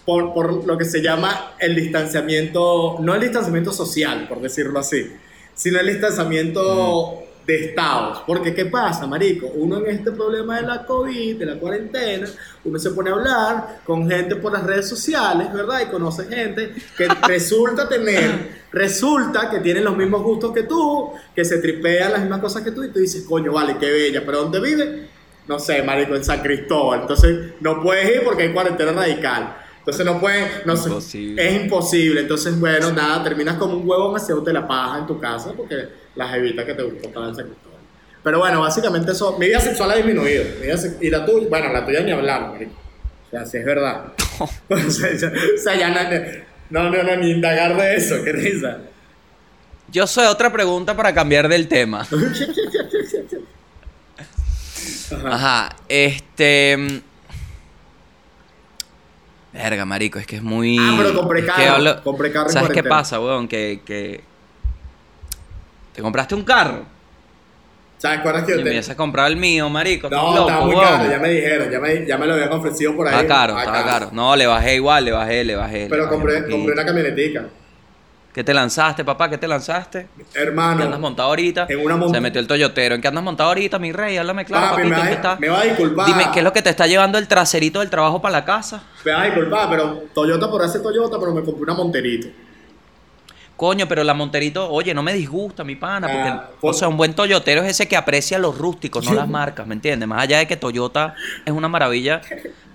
por, por lo que se llama el distanciamiento, no el distanciamiento social, por decirlo así, sino el distanciamiento de estados. Porque, ¿qué pasa, marico? Uno en este problema de la COVID, de la cuarentena, uno se pone a hablar con gente por las redes sociales, ¿verdad? Y conoce gente que *laughs* resulta tener, resulta que tienen los mismos gustos que tú, que se tripean las mismas cosas que tú, y tú dices, coño, vale, qué bella, pero ¿dónde vive? No sé, marico, en San Cristóbal. Entonces, no puedes ir porque hay cuarentena radical. Entonces no puedes, no sé, Imposible. es imposible. Entonces, bueno, nada, terminas como un huevón haciéndote la paja en tu casa porque las evitas que te gustó para el Cristóbal. Pero bueno, básicamente eso, mi vida sexual ha disminuido. Mi vida se- y la tuya, bueno, la tuya ni hablar, marico. O sea, si es verdad. *laughs* *laughs* o, sea, ya, no, no, no, no, ni indagar de eso, qué risa. Yo soy otra pregunta para cambiar del tema. *laughs* Ajá, este. mm, Verga, marico, es que es muy. Ah, pero compré es que carro, compré carro en ¿Sabes qué pasa, weón? Que, que. Te compraste un carro. ¿Sabes cuál es que yo me te... hubiese comprado el mío, marico. No, loco, estaba muy caro, ya me dijeron, ya me, ya me lo habían ofrecido por ahí. Estaba caro, Estaba caro. No, le bajé igual, le bajé, le bajé. le Pero bajé compré, compré una camionetica. ¿Qué te lanzaste, papá? ¿Qué te lanzaste? ¿Qué andas Hermano, montado ahorita? En una mont- Se metió el toyotero. ¿En qué andas montado ahorita, mi rey? Háblame claro, papi, papito. me ¿En qué va, está? me va a disculpar. Dime, ¿qué es lo que te está llevando el traserito del trabajo para la casa? Me va a disculpar, pero Toyota por ese Toyota, pero me compré una Monterito. Coño, pero la Monterito, oye, no me disgusta, mi pana. Porque, Ah, o sea, un buen toyotero es ese que aprecia los rústicos, no las *laughs* marcas, ¿me entiendes? Más allá de que Toyota es una maravilla,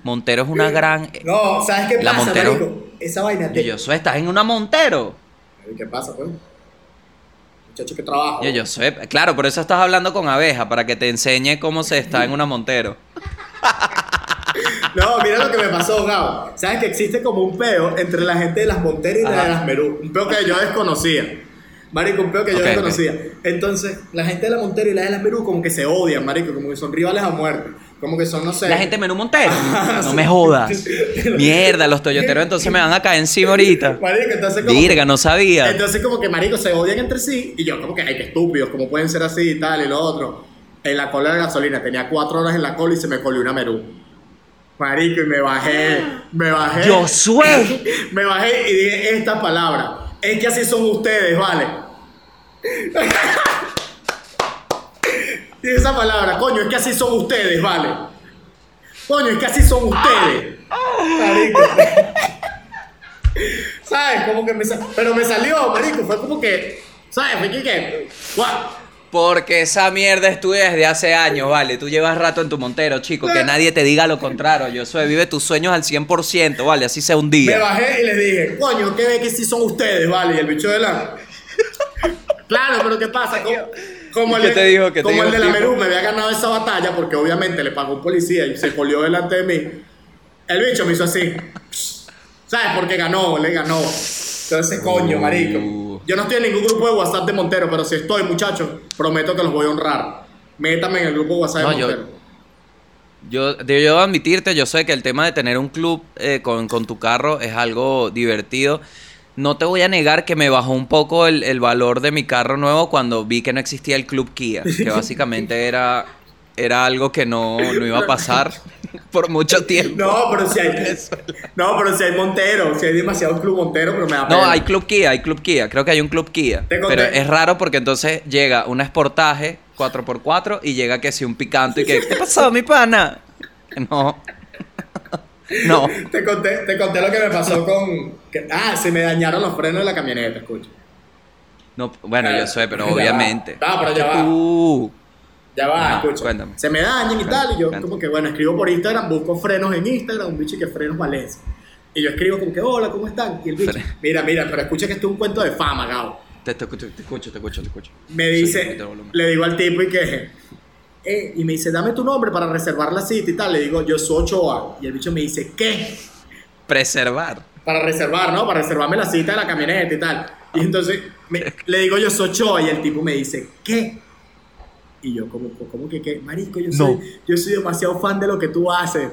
Montero es una gran... No, ¿sabes qué La pasa, Montero. marico? Esa vaina Yo, te... yo soy, estás en una Montero. ¿Qué pasa, pues? Muchacho que trabaja. Yo, yo sé, claro, por eso estás hablando con abeja, para que te enseñe cómo se está en una Montero. *laughs* *laughs* No, mira lo que me pasó. ¿Sabes que existe como un peo entre la gente de las Monteras y la de las Merú? Un peo que yo desconocía. Marico, un peo que yo desconocía. Entonces, la gente de la Montera y la de las Merú como que se odian, marico, como que son rivales a muerte. Como que son, no sé... La gente menú Montero. *laughs* No me jodas. *laughs* Mierda, los toyoteros entonces me van a caer encima ahorita. Marico, entonces como... Virga, no sabía. Entonces como que marico se odian entre sí y yo como que ay qué estúpidos, como pueden ser así y tal y lo otro. En la cola de gasolina tenía cuatro horas en la cola y se me colió una merú. Marico y me bajé, me bajé. Yo sué. *laughs* me bajé y dije esta palabra. Es que así son ustedes, vale. *laughs* Dije esa palabra, coño, es que así son ustedes, vale. Coño, es que así son ustedes. Marico. *laughs* ¿Sabes? Como que me sa- Pero me salió, marico. Fue como que. ¿Sabes? Fue que. Porque esa mierda estudia desde hace años, vale. Tú llevas rato en tu montero, chico. Que nadie te diga lo contrario. Yo soy, vive tus sueños al 100%, vale. Así sea un Me día. bajé y les dije, coño, ¿qué ve que sí son ustedes, vale? Y el bicho de la. *laughs* Claro, pero ¿qué pasa? Como, como el, ¿Qué de- te dijo? ¿Qué te como dijo el de la? Merú me había ganado esa batalla porque obviamente le pagó un policía y se colió delante de mí. El bicho me hizo así. ¿Sabes? Porque ganó, le ganó. Entonces, coño, marico. Yo no estoy en ningún grupo de WhatsApp de Montero, pero si estoy, muchachos, prometo que los voy a honrar. Métame en el grupo de WhatsApp No, de yo- Montero. Yo debo admitirte, yo sé que el tema de tener un club eh, con, con tu carro es algo divertido. No te voy a negar que me bajó un poco el, el valor de mi carro nuevo cuando vi que no existía el club Kia, que *laughs* básicamente era, era algo que no, no iba a pasar por mucho tiempo. No, pero si hay. No, pero si hay Montero, si hay demasiado club Montero, pero me da No, pena. hay Club Kia, hay Club Kia. Creo que hay un Club Kia. Pero es raro porque entonces llega un exportaje 4x4 y llega que si un picanto y que... ¿Qué pasó, mi pana? No. *laughs* No. Te conté, te conté lo que me pasó con. que- ah, se me dañaron los frenos de la camioneta, escucha. no bueno, yo sé, pero obviamente. Ah, pero ya va. Tú- Ya va, Ajá, escucha. cuéntame. Se me dañan y tal, y yo Cuéntame. como que, bueno, escribo por Instagram, busco frenos en Instagram, un bicho que frenos Valencia. Y yo escribo como que, hola, ¿cómo están? Y el bicho, mira, mira, pero escucha que esto es un cuento de fama, Gabo. Te, te escucho, te escucho, te escucho, te escucho. Me dice, le digo al tipo y que, eh, y me dice, dame tu nombre para reservar la cita y tal. Le digo, yo soy Ochoa. Y el bicho me dice, ¿qué? Preservar. para reservar, ¿no? Para reservarme la cita de la camioneta y tal. Y entonces me- le digo yo soy Choa y el tipo me dice, ¿qué? Y yo, ¿cómo, cómo que qué? Marico, yo soy, No. yo soy demasiado fan de lo que tú haces.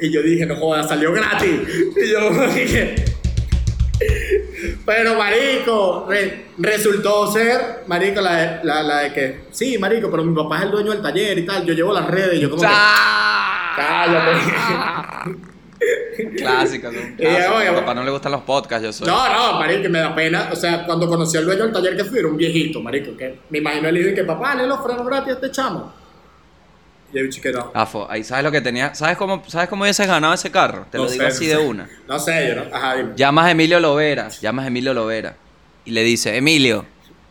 Y yo dije, no jodas, salió gratis. Y yo *laughs* dije, pero marico, re- resultó ser, marico, la de, la, la de que, sí, marico, pero mi papá es el dueño del taller y tal. Yo llevo las redes y yo como que, cállate. *laughs* Clásica, ¿no? *laughs* Y ya, Clásico. oye, A mi papá no le gustan los podcasts, yo soy. No, no, marico, que me da pena. O sea, cuando conocí al dueño del taller que fui, era un viejito, marico. Que me imagino el hijo y que papá, le los frenos gratis a este chamo. Y el que no. Afo, ahí sabes lo que tenía. ¿Sabes cómo, ¿Sabes cómo hubieses ganado ese carro? Te No lo digo sé, así no de sé. una. No sé, yo no. Ajá, dime. Llamas a Emilio Lovera, llamas a Emilio Lovera y le dice, Emilio,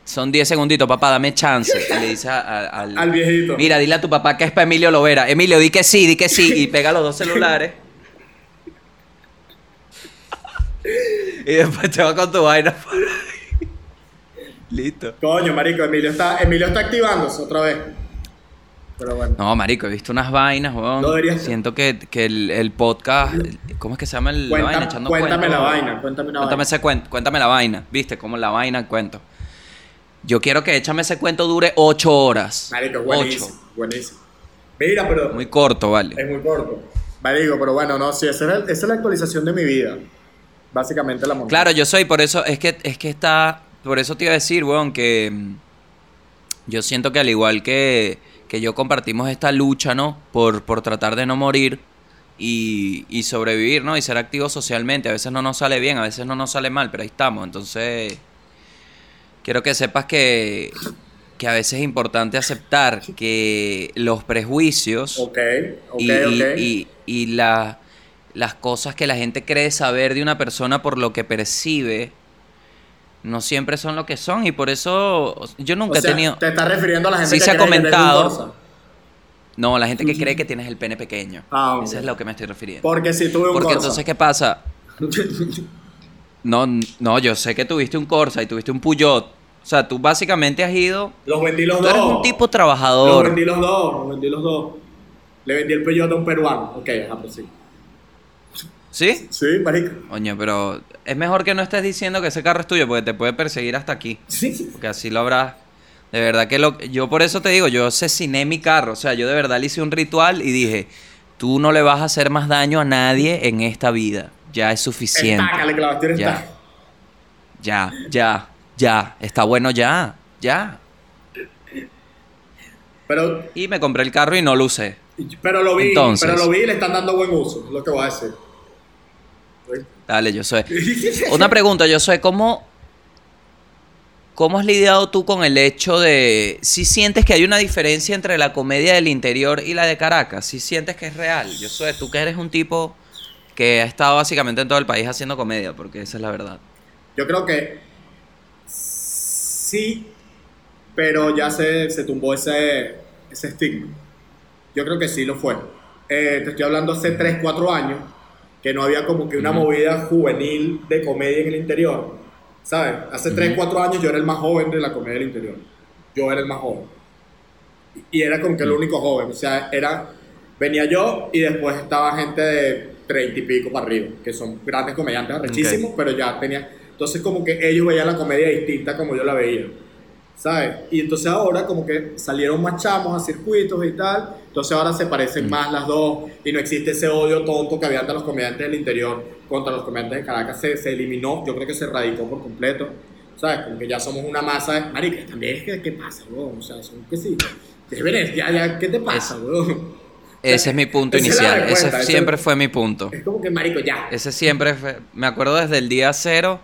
son 10 segunditos, papá, dame chance. Y le dice a- a- al, *laughs* Al viejito. Mira, dile a tu papá que es para Emilio Lovera. Emilio, di que sí, di que sí. Y pega los dos *laughs* celulares. Y después te va con tu vaina. Listo. Coño, marico, Emilio está, Emilio está activándose otra vez. Pero bueno. No, marico, he visto unas vainas, weón. No deberías- Siento que, que el, el podcast... ¿Cómo es que se llama el, la Cuenta- vaina? Echando cuéntame la vaina, cuéntame una Cuéntame vaina. ese cuento, cuéntame la vaina. ¿Viste? Cómo la vaina, cuento. Yo quiero que échame ese cuento dure ocho horas. Marico, Ocho. buenísimo. Buenísimo. Mira, pero. Muy corto, vale. Es muy corto. Marico, pero bueno, no, sí, esa, era- esa es la actualización de mi vida. Básicamente la montaña. Claro, yo soy, por eso, es que, es que está, por eso te iba a decir, weón, que mm, yo siento que al igual que, que yo compartimos esta lucha, ¿no? Por, por tratar de no morir y, y sobrevivir, ¿no? Y ser activos socialmente. A veces no nos sale bien, a veces no nos sale mal, pero ahí estamos. Entonces, quiero que sepas que, que a veces es importante aceptar que los prejuicios Ok, ok, y, y- ok. y- y la- las cosas que la gente cree saber de una persona por lo que percibe no siempre son lo que son y por eso yo nunca O sea, he tenido Te estás refiriendo a la gente Sí que se ha cree que un comentado. Corsa. no la gente que cree que tienes el pene pequeño Ah, ok. eso es lo que me estoy refiriendo Porque si tuve un porque Corsa. entonces qué pasa no no yo sé que tuviste un Corsa y tuviste un Peugeot o sea tú básicamente has ido Los vendí los tú dos. eres un tipo Los trabajador vendí los dos, los vendí los dos. Le vendí el Peugeot a un peruano. Ok, ajá, pues sí. ¿Sí? Sí, marico. Oye, pero es mejor que no estés diciendo que ese carro es tuyo porque te puede perseguir hasta aquí. Sí. Porque así lo habrás. De verdad que lo. Yo por eso te digo, yo asesiné mi carro. O sea, yo de verdad le hice un ritual y dije: Tú no le vas a hacer más daño a nadie en esta vida. Ya es suficiente. Estácale, Ya. Ya, ya, ya. Está bueno ya. Ya. Pero, Y me compré el carro y no lo usé. pero lo vi, Entonces. pero lo vi y le están dando buen uso, es lo que voy a decir. Dale, yo soy. Una pregunta, yo soy, ¿cómo, ¿cómo has lidiado tú con el hecho de si sientes que hay una diferencia entre la comedia del interior y la de Caracas? Si sientes que es real. Yo soy, tú que eres un tipo que ha estado básicamente en todo el país haciendo comedia, porque esa es la verdad. Yo creo que sí pero ya se, se tumbó ese, ese estigma. Yo creo que sí lo fue. Eh, te estoy hablando hace 3, 4 años, que no había como que una movida juvenil de comedia en el interior. ¿Sabes? Hace 3, Ujú. 4 años yo era el más joven de la comedia del interior. Yo era el más joven. Y era como que el único joven. O sea, era. Venía yo y después estaba gente de 30 y pico para arriba, que son grandes comediantes arrechísimos, pero ya tenía. Entonces, como que ellos veían la comedia distinta como yo la veía. ¿Sabes? Y entonces ahora, como que salieron más chamos a circuitos y tal. Entonces, ahora se parecen Mm. más las dos y no existe ese odio tonto que había ante los comediantes del interior contra los comediantes de Caracas. Se, se eliminó, yo creo que se erradicó por completo. ¿Sabes? Como que ya somos una masa de. Marica, también es que, ¿qué pasa, weón? O sea, son que sí. Ya, ya, ¿qué te pasa, weón? Ese es mi punto *laughs* Esa es la inicial. respuesta, Ese ese- siempre fue mi punto. Es como que, marico, ya. Ese siempre fue. Me acuerdo desde el día cero,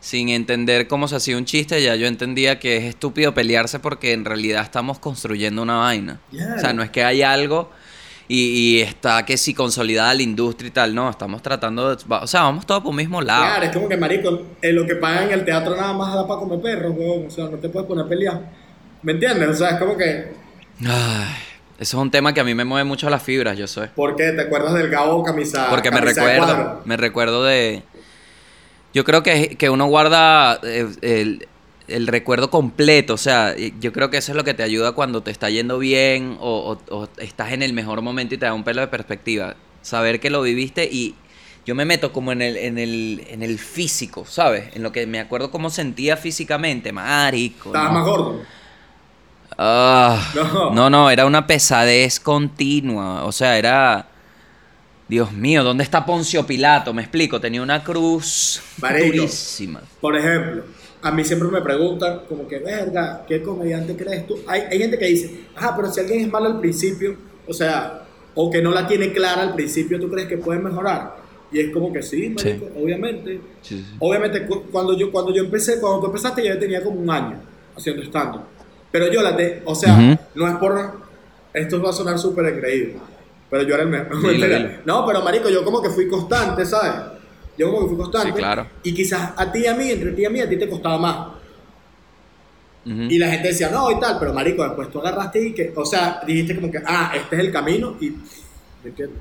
sin entender cómo se hacía un chiste, ya yo entendía que es estúpido pelearse porque en realidad estamos construyendo una vaina. O sea, no es que hay algo y, y está que si consolidada la industria y tal, no, estamos tratando de. O sea, vamos todos por un mismo lado. Claro, es como que, marico, en lo que pagan en el teatro nada más da para comer perros, weón. O sea, no te puedes poner a pelear. ¿Me entiendes? O sea, es como que. Ay, eso es un tema que a mí me mueve mucho las fibras, yo soy. ¿Por qué? ¿Te acuerdas del Gabo camisa? Porque me camisa recuerdo, me recuerdo de... Yo creo que, que uno guarda eh, el, el recuerdo completo, o sea, yo creo que eso es lo que te ayuda cuando te está yendo bien o, o- o estás en el mejor momento y te da un pelo de perspectiva. Saber que lo viviste y yo me meto como en el, en el, en el físico, ¿sabes? En lo que me acuerdo cómo sentía físicamente, marico. Estabas ¿no? más gordo. Ah, *laughs* No. no, no, era una pesadez continua. O sea, era. Dios mío, ¿dónde está Poncio Pilato? Me explico, tenía una cruz Marico. durísima. Por ejemplo, a mí siempre me preguntan, como que, verga, ¿qué comediante crees tú? Hay, hay gente que dice, ah, pero si alguien es malo al principio, o sea, o que no la tiene clara al principio, ¿tú crees que puede mejorar? Y es como que sí, marico, obviamente. Obviamente, cu- cuando yo, cuando yo empecé, cuando tú empezaste, yo ya tenía como un año haciendo stand Pero yo la te, o sea, no es por. Esto va a sonar súper increíble. Pero yo era el mejor. *laughs* No, pero marico, yo como que fui constante, ¿sabes? Yo como que fui constante. Sí, claro. Y quizás a ti y a mí, entre ti y a mí, a ti te costaba más. Y la gente decía, no, y tal, pero marico, después tú agarraste y que, o sea, dijiste como que, ah, este es el camino y. ¿Me entiendes?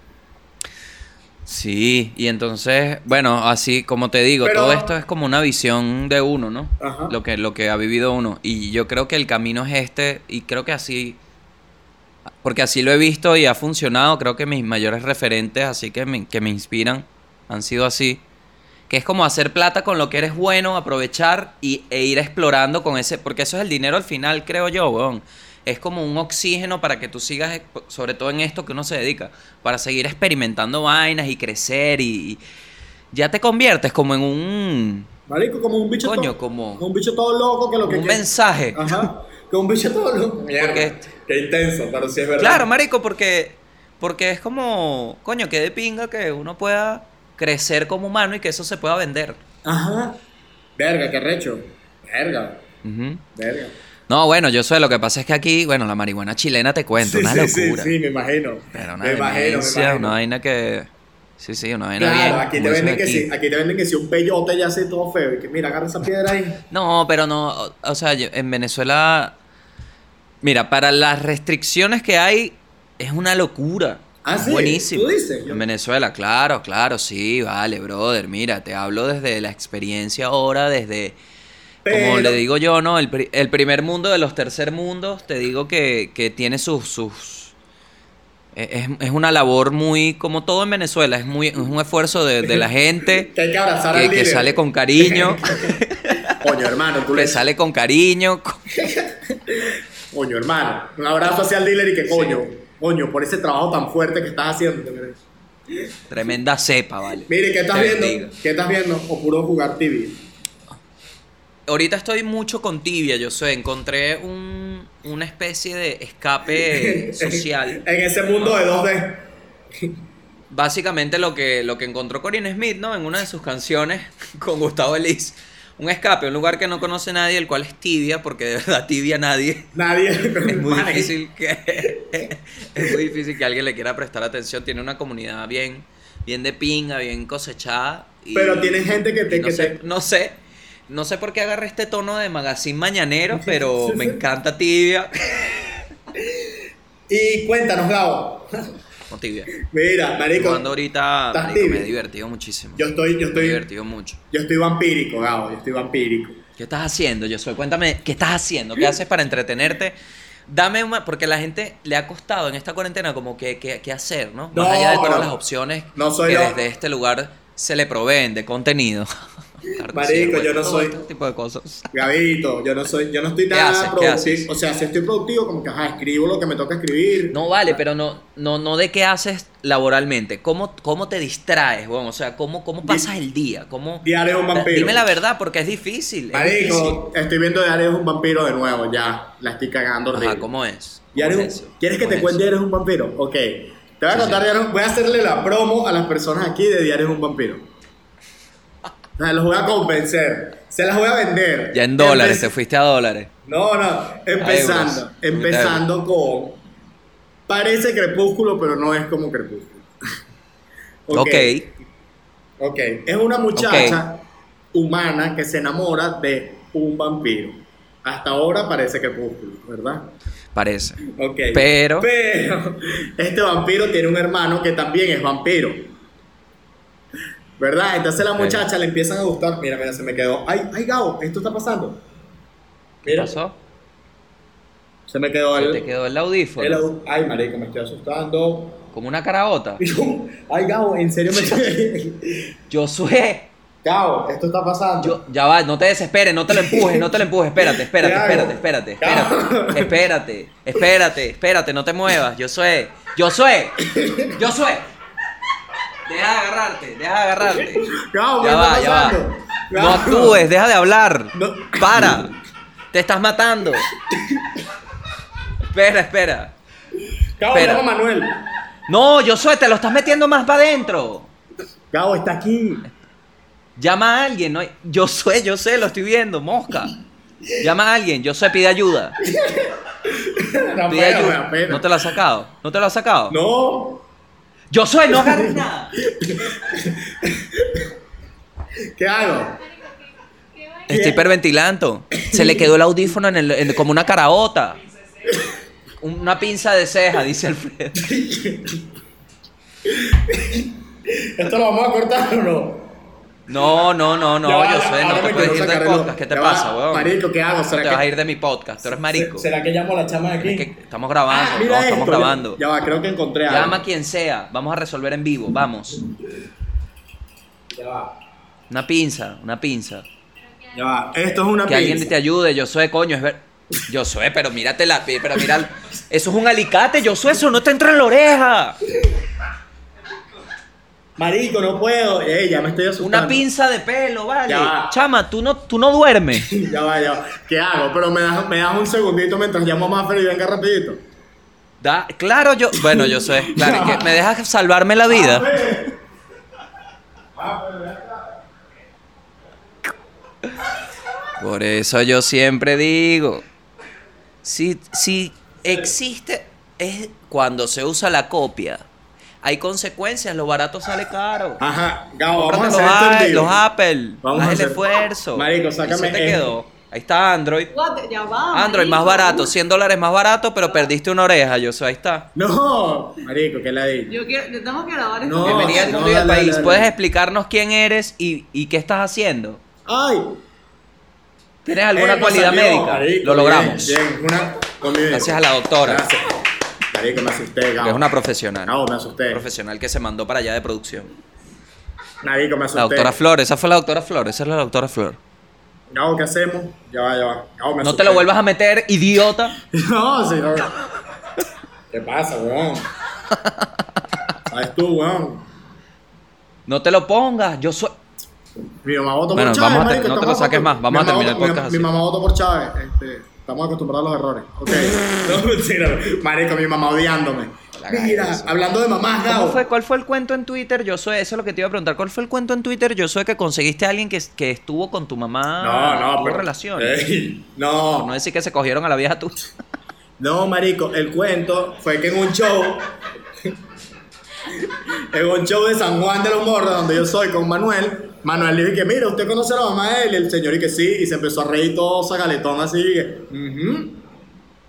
Sí, y entonces, bueno, así como te digo, Pero- todo esto es como una visión de uno, ¿no? Ajá. Lo que, lo que ha vivido uno. Y yo creo que el camino es este, y creo que así, porque así lo he visto y ha funcionado, creo que mis mayores referentes, así que me, que me inspiran, han sido así. Que es como hacer plata con lo que eres bueno, aprovechar y, e ir explorando con ese, porque eso es el dinero al final, creo yo, weón. Es como un oxígeno para que tú sigas, eh, sobre todo en esto que uno se dedica, para seguir experimentando vainas y crecer y, y ya te conviertes como en un, Marico, como un bicho Coño, todo. como- Un bicho todo loco que lo que. un mensaje. Ajá. *laughs* Bicho todo loco. Porque- Qué intenso, pero sí es verdad. Claro, marico, porque, porque es como, coño, que de pinga que uno pueda crecer como humano y que eso se pueda vender. Ajá. Verga, qué recho. Verga. Ujú. Verga. No, bueno, yo sé, lo que pasa es que aquí, bueno, la marihuana chilena te cuento, Sí, una sí, sí, locura. sí, me imagino. Pero una me imagino, me imagino. una vaina que... Sí, sí, una vaina Claro, bien. aquí te, venden que sí, aquí te venden que si un peyote ya hace todo feo. Y que mira, agarra esa piedra ahí. No, pero no, o- o sea, yo- en Venezuela, mira, para las restricciones que hay, es una locura. Ah, Es sí, Buenísimo. ¿tú dices? En Venezuela, claro, claro, sí, vale, brother. Mira, te hablo desde la experiencia ahora, desde, como le digo yo, ¿no? El, pri- el primer mundo de los tercer mundos, te digo que, que tiene sus... sus es, es una labor muy, como todo en Venezuela, es, muy, es un esfuerzo de, de la *laughs* gente Que hay que abrazar al que, que líder. sale con cariño, *laughs* Coño, hermano, tú que le sale con cariño. con- *laughs* Coño, hermano. Un abrazo hacia el dealer y que coño. Coño, por ese trabajo tan fuerte que estás haciendo. te. Tremenda cepa, vale. Mire, ¿qué estás Te viendo? bendiga. ¿Qué estás viendo? O puro jugar TV. Ahorita estoy mucho con tibia, yo sé, encontré un, una especie de escape *laughs* social. En ese mundo de 2D. Básicamente lo que, lo que encontró Corinne Smith, ¿no? En una de sus canciones con Gustavo Elis. Un escape, un lugar que no conoce nadie, el cual es tibia, porque de verdad tibia nadie. Nadie. *laughs* Es muy difícil que *laughs* es muy difícil que alguien le quiera prestar atención. Tiene una comunidad bien, bien de pinga, bien cosechada. y- Pero tiene gente que te- no, que sé, te- no sé. no sé por qué agarré este tono de magazine mañanero, *laughs* pero me encanta tibia. Y cuéntanos, Gabo. No tibia. Mira, marico, Jugando ahorita, ¿estás marico, me he divertido muchísimo. yo estoy, yo Me he estoy, divertido mucho. yo estoy vampírico, Gabo, yo estoy vampírico. ¿Qué estás haciendo, Josué? Cuéntame, ¿qué estás haciendo? ¿Qué haces para entretenerte? Dame una, porque la gente le ha costado en esta cuarentena como que, que- que hacer, ¿no? No, Más allá de todas las opciones no soy que yo. desde este lugar se le proveen de contenido. Marico, yo no todo soy- este tipo de cosas. Gabito, yo no soy, yo no estoy ¿Qué nada productivo. O sea, si estoy productivo, como que ajá, escribo lo que me toca escribir. No vale, pero no, no, no de qué haces laboralmente. ¿Cómo, cómo te distraes, weón? O sea, ¿cómo, cómo pasas el día? ¿Cómo... Diario de un vampiro. Dime la verdad, porque es difícil. es difícil. Marico, estoy viendo Diario de un vampiro de nuevo, ya. La estoy cagando horrible. Ajá, ¿cómo es? Diario- ¿Cómo es eso? ¿Quieres que ¿Cómo te es cuente? Diario de un vampiro? Ok. Te voy a Sí, contar sí. Diario- Voy a hacerle la promo a las personas aquí de Diario de un vampiro. O sea, los voy a convencer. Se las voy a vender. Ya en dólares, Empe- te fuiste a dólares. No, no. Empezando. euros. Empezando con. Parece crepúsculo, pero no es como crepúsculo. *laughs* Ok. Ok. Es una muchacha humana que se enamora de un vampiro. Hasta ahora parece crepúsculo, ¿verdad? Parece. Ok. Pero- Pero *laughs* este vampiro tiene un hermano que también es vampiro. ¿Verdad? Entonces la muchacha le empiezan a gustar. Mira, mira, se me quedó. Ay, ay, Gabo, esto está pasando. ¿Qué Mira, pasó? se me quedó Se el. te quedó el audífono. el au- ay, marico, me estoy asustando. Como una caraota. *laughs* Ay, Gabo, en serio me *laughs* estoy. Josué. Gabo, esto está pasando. Yo, ya va, no te desesperes, no te lo empujes, no te lo empujes. Espérate, espérate, ¿Qué espérate, espérate, espérate. Espérate, espérate, espérate, no te muevas. Josué. Josué. Josué. Deja de agarrarte, deja de agarrarte. Gabo, *laughs* ¿qué Ya va, ya va. No actúes, deja de hablar. No. Para. Te estás matando. Espera, espera. Gabo, Espera. a Manuel. No, Josué, te lo estás metiendo más para adentro. Gabo está aquí. Llama a alguien, no hay- Yo sé, yo sé, lo estoy viendo, mosca. Llama a alguien, yo sé, pide ayuda. *laughs* No, Pide ayuda. ¿No te lo has sacado? ¿No te lo has sacado? No. Yo soy, no *laughs* agarres nada. ¿Qué hago? Estoy hiperventilando. Se le quedó el audífono en el, en- como una caraota. Una pinza de ceja, dice Alfredo. *laughs* ¿Esto lo vamos a cortar o no? No, no, no, no, yo sé, no te puedes ir del podcast. ¿Qué te pasa, weón? marico, ¿qué hago? ¿Será te vas a ir de mi podcast, tú eres marico. ¿Será que llamo a la chama de aquí? Es que estamos grabando, Ah, no, estamos grabando. Ya va, creo que encontré algo. Llama a quien sea, vamos a resolver en vivo, vamos. Ya va. Una pinza, una pinza. Ya va. Esto es una Que alguien te ayude, yo soy coño, es ver. Yo soy, pero mírate la pero mira, eso es un alicate, yo soy, eso no te entra en la oreja. Marico, no puedo. Ey, ya me estoy asustando. Una pinza de pelo, vale. Ya va. Chama, tú no, tú no duermes. *laughs* Ya va, ya va. ¿Qué hago? Pero me das, me das un segundito mientras llamo a Maffer y venga rapidito. Da, claro, yo. Bueno, yo sé. Claro, que me dejas salvarme la vida. *laughs* Por eso yo siempre digo. Si, si existe. Es cuando se usa la copia. Hay consecuencias, lo barato sale caro. Ajá, Gabo, vamos a hacer los, a- los Apple. Vamos a haz el hacer- esfuerzo. Marico, sácame Eso te quedó. Ahí está Android. What? Ya va. Android más marico. barato, 100 dólares más barato, pero perdiste una oreja, yo sé, ahí está. No, marico, ¿qué la di? Yo quiero, yo tengo que grabar esto. No, Bienvenida sí, mundo no, al país. dale. ¿Puedes explicarnos quién eres y, y qué estás haciendo? Ay. ¿Tienes alguna Eh, cualidad salió, médica? marico, Lo logramos. Bien, bien, una. Gracias a la doctora, Gracias. Marico, me asusté, que es una profesional. Gabo, me asusté. Profesional que se mandó para allá de producción. Marico, me asusté. La doctora Flor, esa fue la doctora Flor, esa es la doctora Flor. Gabo, ¿qué hacemos? Ya va, ya va. Gabo, me No asusté. te lo vuelvas a meter, idiota. *laughs* No, sí, no. ¿Qué pasa, weón? ¿Sabes tú, weón? No te lo pongas, yo soy... Mi mamá votó Bueno, por Chávez, vamos a te- marico, no te lo saques más, vamos Mi a mamá terminar el mi- podcast Mi, así. mamá votó por Chávez. Este, estamos acostumbrados a los errores. Ok. *laughs* no, mentira. Marico, mi mamá odiándome. Mira, hablando de mamás, ¿Cómo Gabo. fue? ¿Cuál fue el cuento en Twitter? Yo soy, eso es lo que te iba a preguntar. ¿Cuál fue el cuento en Twitter? Yo soy que conseguiste a alguien que, que estuvo con tu mamá. No, no, tuvo pero. relaciones. Ey, Por no no, decir que se cogieron a la vieja tú. *laughs* no, marico. El cuento fue que en un show. *laughs* en un show de San Juan de los Morros, donde yo soy con Manuel. Manuel le dijo que, mira, ¿usted conoce a la mamá de él? El señor y que sí, y se empezó a reír todo sagaletón así, y que, "Ujú".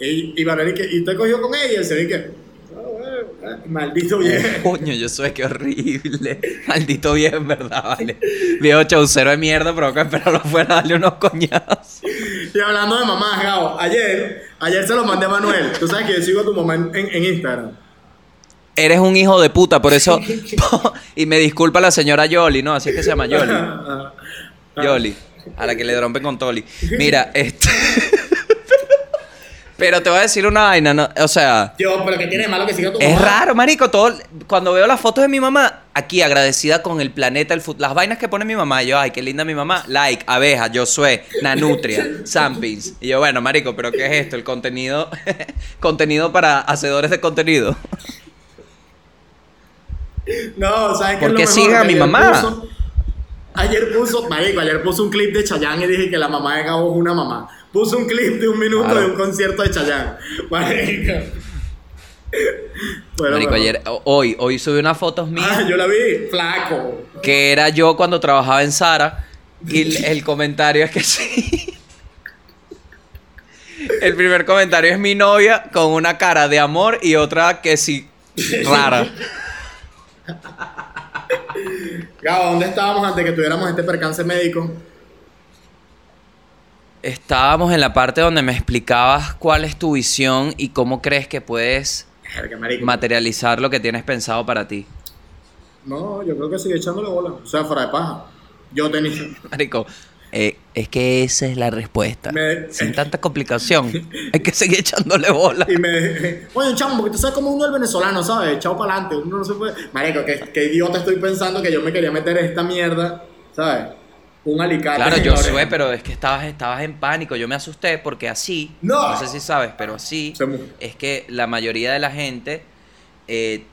y, y Manuel y que, ¿y usted cogió con ella? Y el señor y que, "Ah, bueno, eh, maldito viejo. *laughs* Coño, yo sé qué horrible. Maldito bien, ¿verdad? Vale. Viejo chaucero de mierda, pero que esperarlo fuera a darle unos coñazos. Y hablando de mamás, Gabo, ayer, ayer se lo mandé a Manuel. Tú sabes que yo sigo a tu mamá en, en- en Instagram. Eres un hijo de puta, por eso. *laughs* y me disculpa la señora Yoli, ¿no? Así es que se llama Yoli. *laughs* Yoli. A la que le rompen con Toli. Mira, *laughs* este. Pero te voy a decir una vaina, ¿no? O sea. Yo, pero que tiene de malo que siga tu mamá. Es raro, marico. Todo, cuando veo las fotos de mi mamá, aquí agradecida con el planeta, el las vainas que pone mi mamá, yo, ay, qué linda mi mamá. Like, abeja, Josué, Nanutria, Sampins. Y yo, bueno, marico, pero ¿qué es esto? El contenido, contenido para hacedores de contenido. No, ¿sabes qué? ¿Por es lo qué mejor? siguen a mi mamá? puso- ayer puso, marico, ayer puso un clip de Chayanne y dije que la mamá de Gabo es una mamá. Puso un clip de un minuto Claro. de un concierto de Chayanne. Marico. Bueno, Marico, bueno. ayer, hoy, hoy subí unas fotos mías. Ah, yo la vi, flaco. que era yo cuando trabajaba en Sara y el, *laughs* el comentario es que sí. El primer comentario es mi novia con una cara de amor y otra que sí rara. *laughs* Gabo, ¿dónde estábamos antes que tuviéramos este percance médico? Estábamos en la parte donde me explicabas cuál es tu visión y cómo crees que puedes materializar lo que tienes pensado para ti. No, yo creo que sigue echándole bola. O sea, fuera de paja. Yo tenía. Marico, eh, es que esa es la respuesta. Me- Sin tanta complicación. *laughs* Hay que seguir echándole bola. Y me. Oye, chamo, porque tú sabes cómo uno el venezolano, ¿sabes? Echado para adelante. Uno no se puede. Marico, qué, qué idiota estoy pensando que yo me quería meter esta mierda, ¿sabes? Un alicate. Claro, en yo sé, pero es que estabas, estabas en pánico. Yo me asusté porque así, No. sé si sabes, pero así es que la mayoría de la gente eh,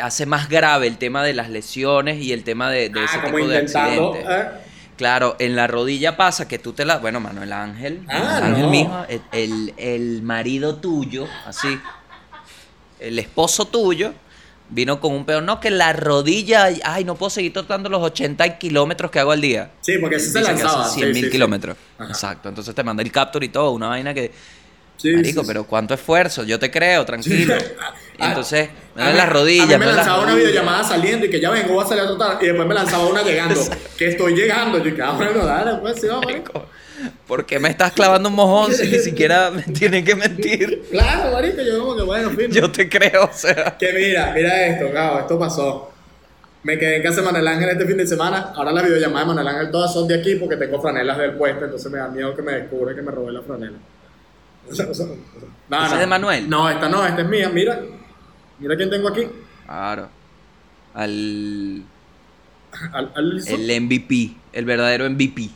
hace más grave el tema de las lesiones y el tema de, de Ah, ese como tipo de accidentes. ¿eh? Claro, en la rodilla pasa que tú te la... Bueno, Manuel Ángel, Ah, Manuel Ángel mismo, el, el- marido tuyo, así, el esposo tuyo, vino con un pedo. No, que la rodilla, ay, no puedo seguir trotando los 80 kilómetros que hago al día. Sí, porque ese se lanzaba. hace sí, 100 sí, mil sí. kilómetros. Ajá. Exacto. Entonces te manda el capture y todo, una vaina que. Sí, marico, sí, pero cuánto esfuerzo, yo te creo, tranquilo. *laughs* Y Ah, entonces, me a duelen mí- las rodillas. A mí me lanzaba una videollamada saliendo y que ya vengo, voy a salir a trotar. Y después me lanzaba una llegando. *laughs* que estoy llegando. Yo que, ah, bueno, dale, pues sí, vamos. marico. ¿Por qué me estás clavando un mojón si ni siquiera *laughs* me tienen que mentir? Claro, marico, yo como que bueno, firme. Yo te creo, o sea. Que mira, mira esto, Gabo, esto pasó. Me quedé en casa de Manuel Ángel este fin de semana. Ahora las videollamadas de Manuel Ángel todas son de aquí porque tengo franelas del puesto, entonces me da miedo que me descubra que me robé la franela. O sea, o sea, o sea, no, ¿Esa no. es de Manuel? No, esta no, esta es mía. Mira, mira quién tengo aquí. Claro. Al. Al, al- El MVP, el verdadero MVP.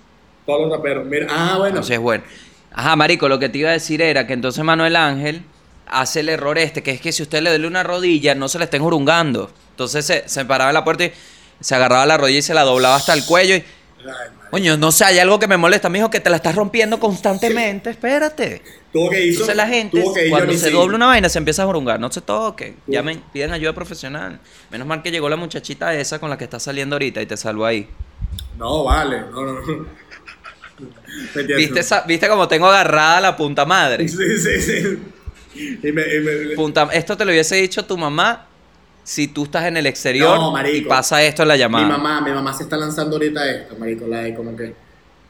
Todos los raperos. Mira, ah, bueno. Entonces, es bueno. Ajá, marico, lo que te iba a decir era que entonces Manuel Ángel hace el error este, que es que si usted le duele una rodilla, no se la estén jurungando. Entonces se, se paraba en la puerta y se agarraba la rodilla y se la doblaba hasta el cuello y... Ay. Coño, no sé, hay algo que me molesta, mijo, que te la estás rompiendo constantemente, espérate. Tuvo que ir. Entonces la gente, que cuando se C. dobla una vaina, se empieza a jurungar, no se toquen, Tuvo- llamen, piden ayuda profesional. Menos mal que llegó la muchachita esa con la que estás saliendo ahorita y te salvó ahí. No, vale. No, no, no. *laughs* ¿Viste, esa, ¿Viste cómo tengo agarrada la punta madre? Sí, sí, sí. Y me, y me- Punta, esto te lo hubiese dicho tu mamá si tú estás en el exterior No, marico. y pasa esto en la llamada. Mi mamá, mi mamá se está lanzando ahorita esto, marico, la de como que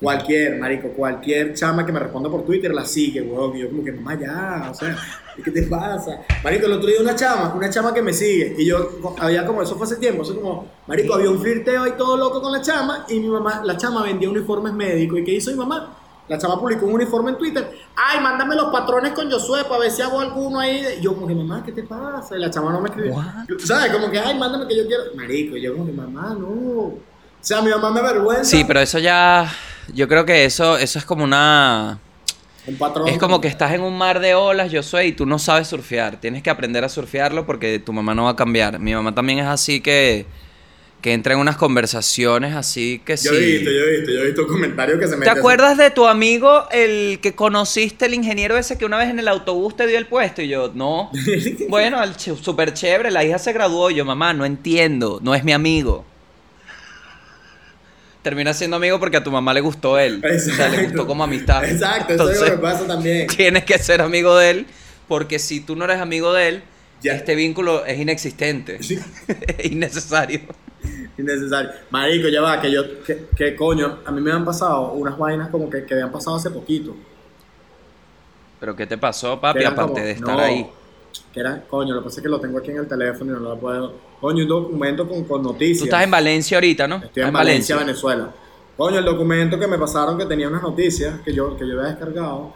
cualquier, marico, cualquier chama que me responda por Twitter la sigue, weón, y yo como que mamá ya, o sea, ¿qué te pasa? Marico, el otro día una chama, una chama que me sigue, y yo había como, eso fue hace tiempo, eso como, marico, había un flirteo ahí todo loco con la chama, y mi mamá, la chama vendía uniformes médicos, ¿y qué hizo mi mamá? La chama publicó un uniforme en Twitter. Ay, mándame los patrones con Josué para ver si hago alguno ahí. Yo como que, mamá, ¿qué te pasa? Y la chama no me escribió. What? ¿Sabes? Como que, ay, mándame que yo quiero. Marico, y yo como que, mamá, no. O sea, mi mamá me avergüenza. Sí, pero eso ya. Yo creo que eso, eso es como una. Un patrón. Es como que estás en un mar de olas, yo soy, y tú no sabes surfear. Tienes que aprender a surfearlo porque tu mamá no va a cambiar. Mi mamá también es así que. Que entra en unas conversaciones así que Yo sí. he visto, yo he visto, yo he visto comentarios que se ¿Te meten. acuerdas de tu amigo, el que conociste, el ingeniero ese que una vez en el autobús te dio el puesto? Y yo, no. *laughs* bueno, el ch- súper chévere, la hija se graduó. Y yo, mamá, no entiendo, no es mi amigo. terminas siendo amigo porque a tu mamá le gustó él. O sea, le gustó como amistad. Exacto, eso es lo que pasa también. *laughs* Tienes que ser amigo de él porque si tú no eres amigo de él, Ya. este vínculo es inexistente. Sí. *laughs* es innecesario. Innecesario. Marico, ya va, que yo, que, que coño, a mí me han pasado unas vainas como que, que me han pasado hace poquito. Pero ¿qué te pasó, papi? Aparte como- de estar no, ahí. Que era, coño, lo que pasa es que lo tengo aquí en el teléfono y no lo puedo. Coño, un documento con, con noticias. Tú estás en Valencia ahorita, ¿no? Estoy en Valencia, Venezuela. Coño, el documento que me pasaron que tenía unas noticias que yo, que yo había descargado.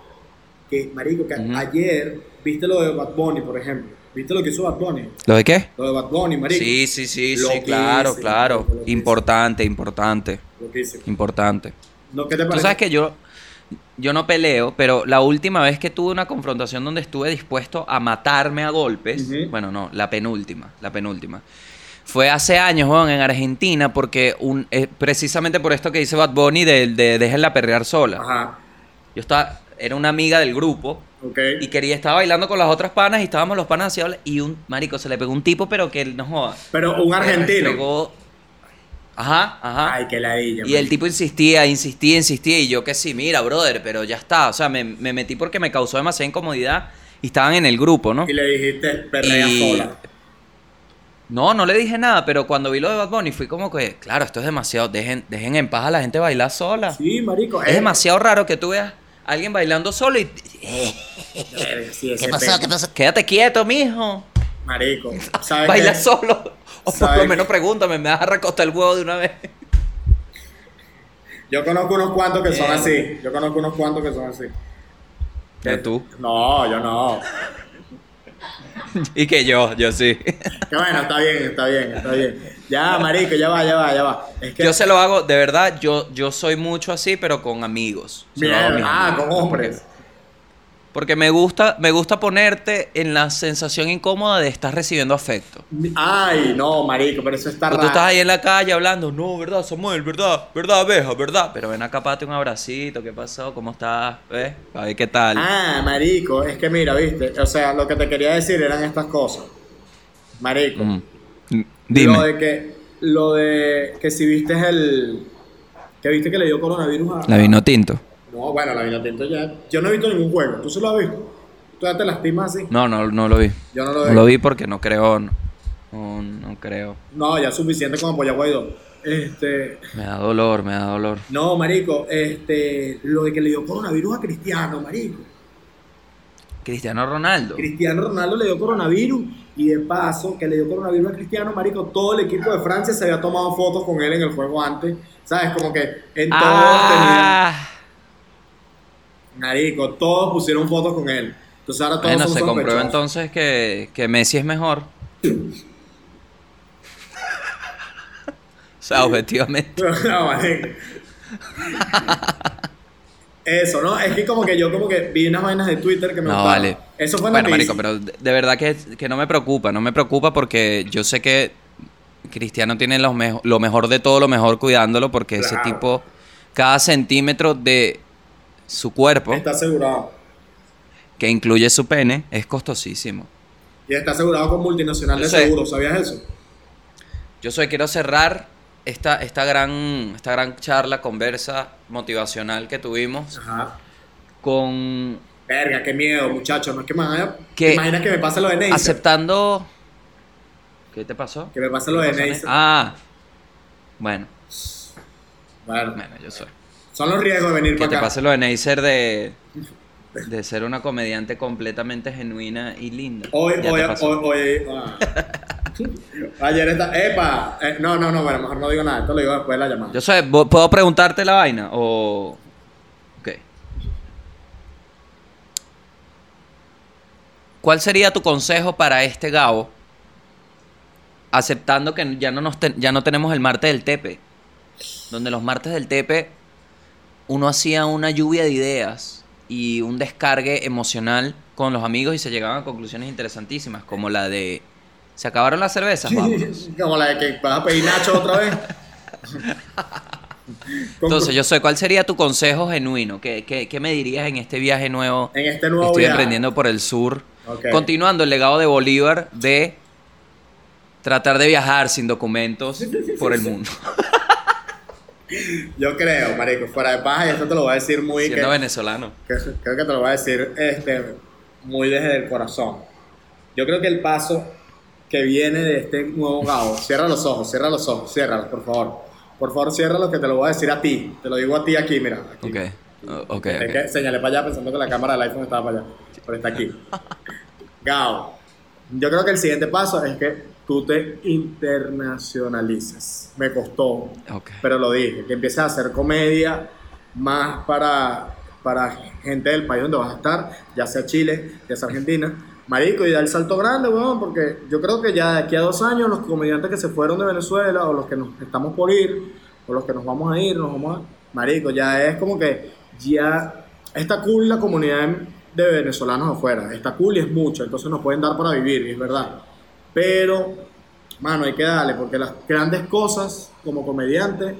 Que, marico, que ayer, viste lo de Bad Bunny, por ejemplo. ¿Viste lo que hizo Bad Bunny? ¿Lo de qué? Lo de Bad Bunny, marico. Sí, sí, sí, sí, claro, claro. Importante, importante, Loquísimo. importante. No, ¿Qué te Tú parece? sabes que yo, yo no peleo, pero la última vez que tuve una confrontación donde estuve dispuesto a matarme a golpes, bueno, no, la penúltima, la penúltima. Fue hace años, weón, en Argentina, porque un, eh, precisamente por esto que dice Bad Bunny de, de déjenla perrear sola. Ajá. Yo estaba, era una amiga del grupo y quería, estaba bailando con las otras panas y estábamos los panas así y un marico se le pegó un tipo, pero que no joda. Pero un argentino. Pegó- Ajá, ajá. Ay, qué ladilla. Y el tipo insistía, insistía, insistía. Y yo que sí, mira, brother, pero ya está. O sea, me, me metí porque me causó demasiada incomodidad. Y estaban en el grupo, ¿no? Y le dijiste, perrea Y- sola. No, no le dije nada, pero cuando vi lo de Bad Bunny fui como que, claro, esto es demasiado. Dejen, dejen en paz a la gente bailar sola. Sí, marico. Es demasiado raro que tú veas alguien bailando solo y. eh, sí, ¿Qué pasó? ¿Qué pasó? Quédate quieto, mijo. Marico. *laughs* ¿sabes Baila qué? solo. O por ¿Sabes lo qué? menos pregúntame, me vas a recostar el huevo de una vez. Yo conozco unos cuantos que son así. Yo conozco unos cuantos que son así. ¿Que tú? No, yo no. *laughs* Y que yo, yo sí. Que bueno, está bien, está bien, está bien. Ya, marico, ya va, ya va, ya va. Es que Yo se lo hago, de verdad, yo, yo soy mucho así, pero con amigos. Mierda, ah, amigos. con hombres. Porque me gusta, me gusta ponerte en la sensación incómoda de estar recibiendo afecto. Ay, no, marico, pero eso está Porque raro. tú estás ahí en la calle hablando, no, verdad, Samuel, verdad, verdad, abeja, verdad. Pero ven acá, pate un abracito, ¿qué pasó? ¿Cómo estás? ¿Ves? A ver qué tal. Ah, marico, es que mira, viste, o sea, lo que te quería decir eran estas cosas. Marico, Mm. Dime. lo de que, lo de que si viste el, que viste que le dio coronavirus a... La vino tinto. No, bueno, la vino tinto ya, yo no he visto ningún juego, ¿tú se lo has visto? ¿Tú ya te lastimas así? No, no, no lo vi. Yo no lo No vi. lo vi porque no creo, no, no, no creo. No, ya es suficiente con apoyar Guaidó. Este, Me da dolor, me da dolor. no, marico, este, lo de que le dio coronavirus a Cristiano, marico. Cristiano Ronaldo. Cristiano Ronaldo le dio coronavirus y de paso que le dio coronavirus a Cristiano, marico, todo el equipo de Francia se había tomado fotos con él en el juego antes, ¿sabes? Como que en todos Ah, tenían, marico, todos pusieron fotos con él. Entonces ahora todos bueno, se comprueba entonces que, que Messi es mejor. *laughs* o sea, objetivamente. *laughs* No, marico. Eso, ¿no? Es que como que yo como que vi unas vainas de Twitter que me No, vale. Eso fue Bueno, marico, pero de, de verdad que, que no me preocupa. No me preocupa porque yo sé que Cristiano tiene los mejo- lo mejor de todo, lo mejor cuidándolo porque ese tipo, cada centímetro de su cuerpo, Está asegurado. que incluye su pene, es costosísimo. Y está asegurado con multinacional Yo de sé. seguro, ¿sabías eso? Yo soy, quiero cerrar esta, esta, gran, esta gran charla, conversa motivacional que tuvimos Ajá. con Verga, qué miedo, muchachos. No es que me vaya. ¿Qué? Imagina que me pase lo de Neisser. aceptando... ¿Qué te pasó? Que me pase lo ¿Qué de Neisser. Ah, bueno, Bueno, bueno, yo soy. son los riesgos de venir Que para te acá. pase lo de Neisser de, de ser una comediante completamente genuina y linda. Hoy, hoy, hoy, hoy. ah. *laughs* Ayer está. ¡Epa! Eh, no, no, no, bueno, mejor no digo nada. Esto lo digo después de la llamada. Yo sé, ¿vo- ¿puedo preguntarte la vaina? O... Ok. ¿Cuál sería tu consejo para este Gabo? Aceptando que ya no, nos ten- ya no tenemos el martes del Tepe. Donde los martes del Tepe uno hacía una lluvia de ideas y un descargue emocional con los amigos y se llegaban a conclusiones interesantísimas, como la de... ¿Se acabaron las cervezas? Vámonos. *laughs* Como la de que vas a pedir Nacho otra vez. *laughs* Entonces, yo sé, ¿cuál sería tu consejo genuino? ¿Qué, qué, qué me dirías en este viaje nuevo? En este nuevo Estoy viaje. emprendiendo por el sur. Continuando el legado de Bolívar de tratar de viajar sin documentos por el mundo. *laughs* Yo creo, marico, fuera de paja, y esto te lo voy a decir muy... Siendo que- venezolano. que- creo que te lo voy a decir este, muy desde el corazón. Yo creo que el paso que viene de este nuevo Gabo, cierra los ojos, cierra los ojos, ciérralos, por favor. Por favor, ciérralos que te lo voy a decir a ti. Te lo digo a ti aquí, mira. Aquí. Ok. O- Es ok. que señalé para allá pensando que la cámara del iPhone estaba para allá, pero está aquí. *laughs* Gao, yo creo que el siguiente paso es que tú te internacionalices. Me costó, pero lo dije, que empieces a hacer comedia más para, para gente del país donde vas a estar, ya sea Chile, ya sea Argentina. Marico, y da el salto grande, weón, porque yo creo que ya de aquí a dos años los comediantes que se fueron de Venezuela o los que nos estamos por ir o los que nos vamos a ir, nos vamos a... Marico, ya es como que ya está cool la comunidad de venezolanos afuera, está cool y es mucho, entonces nos pueden dar para vivir, y es verdad. Pero, mano, hay que darle, porque las grandes cosas como comediante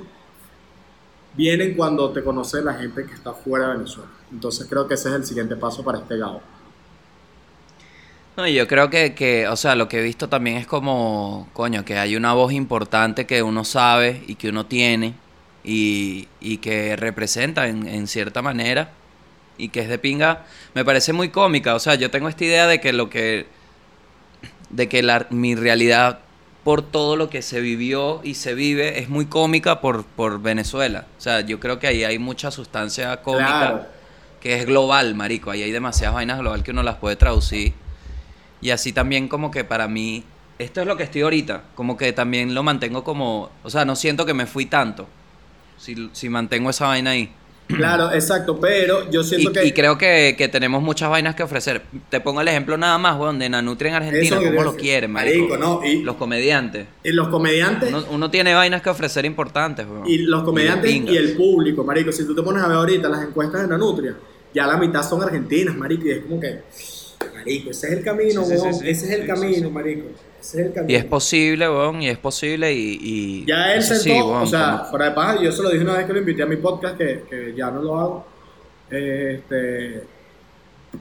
vienen cuando te conoce la gente que está fuera de Venezuela. Entonces creo que ese es el siguiente paso para este Gabo. No, yo creo que, que, o sea, lo que he visto también es como, coño, que hay una voz importante que uno sabe y que uno tiene y, y que representa en, en cierta manera y que es de pinga, me parece muy cómica. O sea, yo tengo esta idea de que lo que, de que la, mi realidad por todo lo que se vivió y se vive es muy cómica por, por Venezuela. O sea, yo creo que ahí hay mucha sustancia cómica Claro. que es global, marico. Ahí hay demasiadas vainas global que uno las puede traducir. Y así también como que para mí, esto es lo que estoy ahorita, como que también lo mantengo como, o sea, no siento que me fui tanto, si, si mantengo esa vaina ahí. Claro, *clears throat* exacto, pero yo Y, siento que... y creo que, que tenemos muchas vainas que ofrecer. Te pongo el ejemplo nada más, weón, de Nanutria en Argentina, que cómo lo quieren, marico. Marico, no, y- Los comediantes. y los comediantes... Uno, uno tiene vainas que ofrecer importantes, weón. Y los comediantes y, pingas. el público, marico. Si tú te pones a ver ahorita las encuestas de Nanutria, ya la mitad son argentinas, marico. Y es como que, marico, ese es el camino, Sí, sí, sí, weón. sí. Ese es el Sí, camino, sí, sí. marico. Ese es el camino. Y es posible, weón, y es posible y... y Ya él sentó, weón, o sea, como- fuera de paja, yo se lo dije una vez que lo invité a mi podcast, que, que ya no lo hago. Este,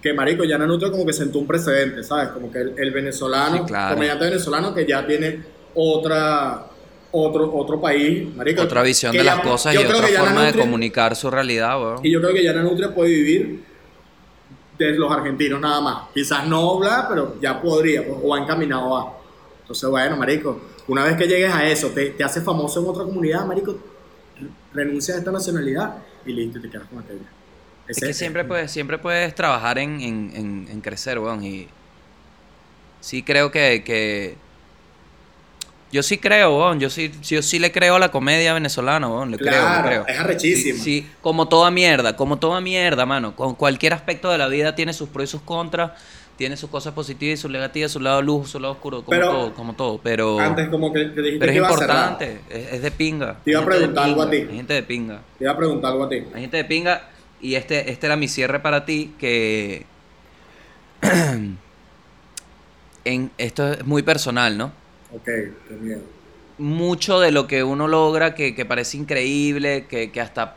que marico, ya Nanuto como que sentó un precedente, ¿sabes? Como que el, el venezolano, Sí, claro. comediante venezolano que ya tiene otra, otro, otro país, marico. otra visión de ya- las cosas y otra forma de comunicar su realidad, weón. Y yo creo que ya Nanutria puede vivir de los argentinos nada más. Quizás no bla, pero ya podría, pues, o ha encaminado a. Entonces, bueno, marico, una vez que llegues a eso, te, te haces famoso en otra comunidad, marico, renuncias a esta nacionalidad y listo, te quedas con aquella. Es que siempre puedes, siempre puedes trabajar en, en, en, en crecer, weón. Y sí creo que, que... Yo sí creo, weón. Yo sí, yo sí le creo a la comedia venezolana, weón. Le creo, Claro, le creo. es arrechísimo. Sí, sí, como toda mierda, como toda mierda, mano. Con cualquier aspecto de la vida tiene sus pros y sus contras. Tiene sus cosas positivas y sus negativas, su lado luz, su lado oscuro, como Pero- todo, como todo. Pero, Antes como que te dijiste pero que es iba a cerrar. importante, es, es de pinga. Te iba a preguntar algo a ti. Hay gente de pinga. Te iba a preguntar algo a ti. Hay gente de pinga y este, este era mi cierre para ti que *clears throat* en, esto es muy personal, ¿no? Ok, qué miedo. Mucho de lo que uno logra que, que parece increíble, que, que hasta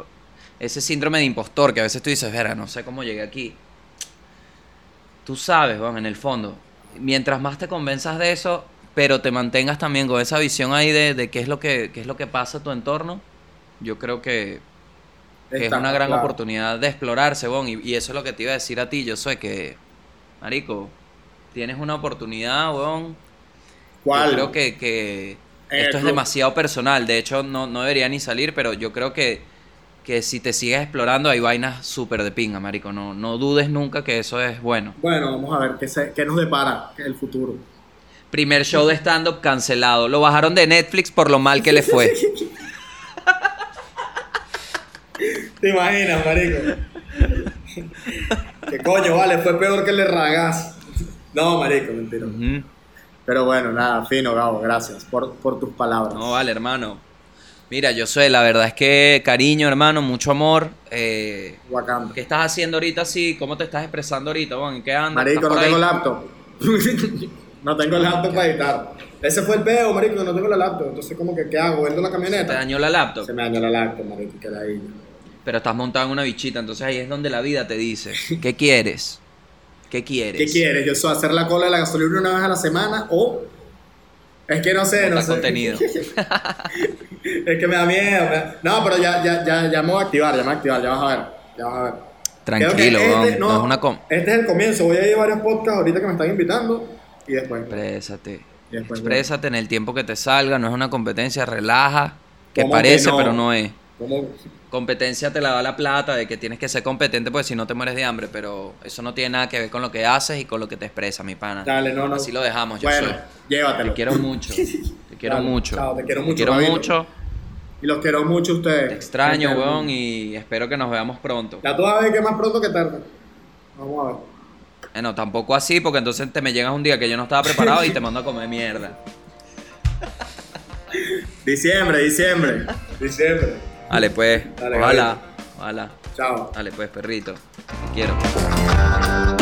ese síndrome de impostor que a veces tú dices, vera, no sé cómo llegué aquí. Tú sabes, bueno, en el fondo, mientras más te convenzas de eso, pero te mantengas también con esa visión ahí de, de qué es lo que qué es lo que pasa a tu entorno, yo creo que, que es una gran claro. oportunidad de explorarse, Bon, y, y eso es lo que te iba a decir a ti. Yo sé que, Marico, tienes una oportunidad. ¿Cuál? Yo creo que, el esto es demasiado personal. De hecho, no, no debería ni salir, pero yo creo que, que si te sigues explorando hay vainas súper de pinga, Marico. No, no dudes nunca que eso es bueno. Bueno, vamos a ver qué, se- qué nos depara el futuro. Primer show de stand-up cancelado. Lo bajaron de Netflix por lo mal que le fue. *laughs* ¿Te imaginas, marico? *laughs* ¿Qué coño, vale? Fue peor que le ragas. No, marico, mentira. Ujú. Pero bueno, nada, fino, Gabo, gracias por, por tus palabras. No, vale, hermano. Mira, yo soy, la verdad es que cariño, hermano, mucho amor. Eh, Wakanda. ¿Qué estás haciendo ahorita así? ¿Cómo te estás expresando ahorita, qué andas? Marico, ¿Estás no tengo laptop. *laughs* no tengo laptop para editar. Ese fue el peo, marico, no tengo la laptop. Entonces, como que, ¿qué hago? ¿Vendo la Te camioneta? dañó la laptop. Se me dañó la laptop, marico, que la. Pero estás montado en una bichita, entonces ahí es donde la vida te dice, ¿qué quieres? ¿Qué quieres? ¿Qué quieres? ¿Yo soy hacer la cola de la gasolina una vez a la semana o Es que no sé, no sé. contenido. *laughs* es que me da miedo. No, pero ya, ya, ya, ya me voy a activar, ya me voy a activar, ya vas a ver. Ya vas a ver. Tranquilo, este- No, es una com... Este es el comienzo. Voy a ir a varios podcasts ahorita que me están invitando. Y después. Exprésate. Y después Exprésate en el tiempo que te salga. No es una competencia, relaja. Que ¿Cómo que parece, no? pero no es. ¿Cómo? Competencia te la da la plata de que tienes que ser competente porque si no te mueres de hambre, pero eso no tiene nada que ver con lo que haces y con lo que te expresa, mi pana. Dale, no, no. Así lo dejamos, yo Bueno, soy. llévatelo. Te quiero mucho. *laughs* Te quiero Dale, mucho. chao, te quiero mucho, Te quiero mucho. Y los quiero mucho a ustedes. Te extraño, quiero weón, y espero que nos veamos pronto. Ya tú vas a ver que más pronto que tarde. Vamos a ver. Bueno, tampoco así, porque entonces te me llegas un día que yo no estaba preparado y te mando a comer mierda. *laughs* Diciembre, diciembre. Diciembre. Dale pues. Dale, ojalá. Chao. Dale pues, perrito. Te quiero.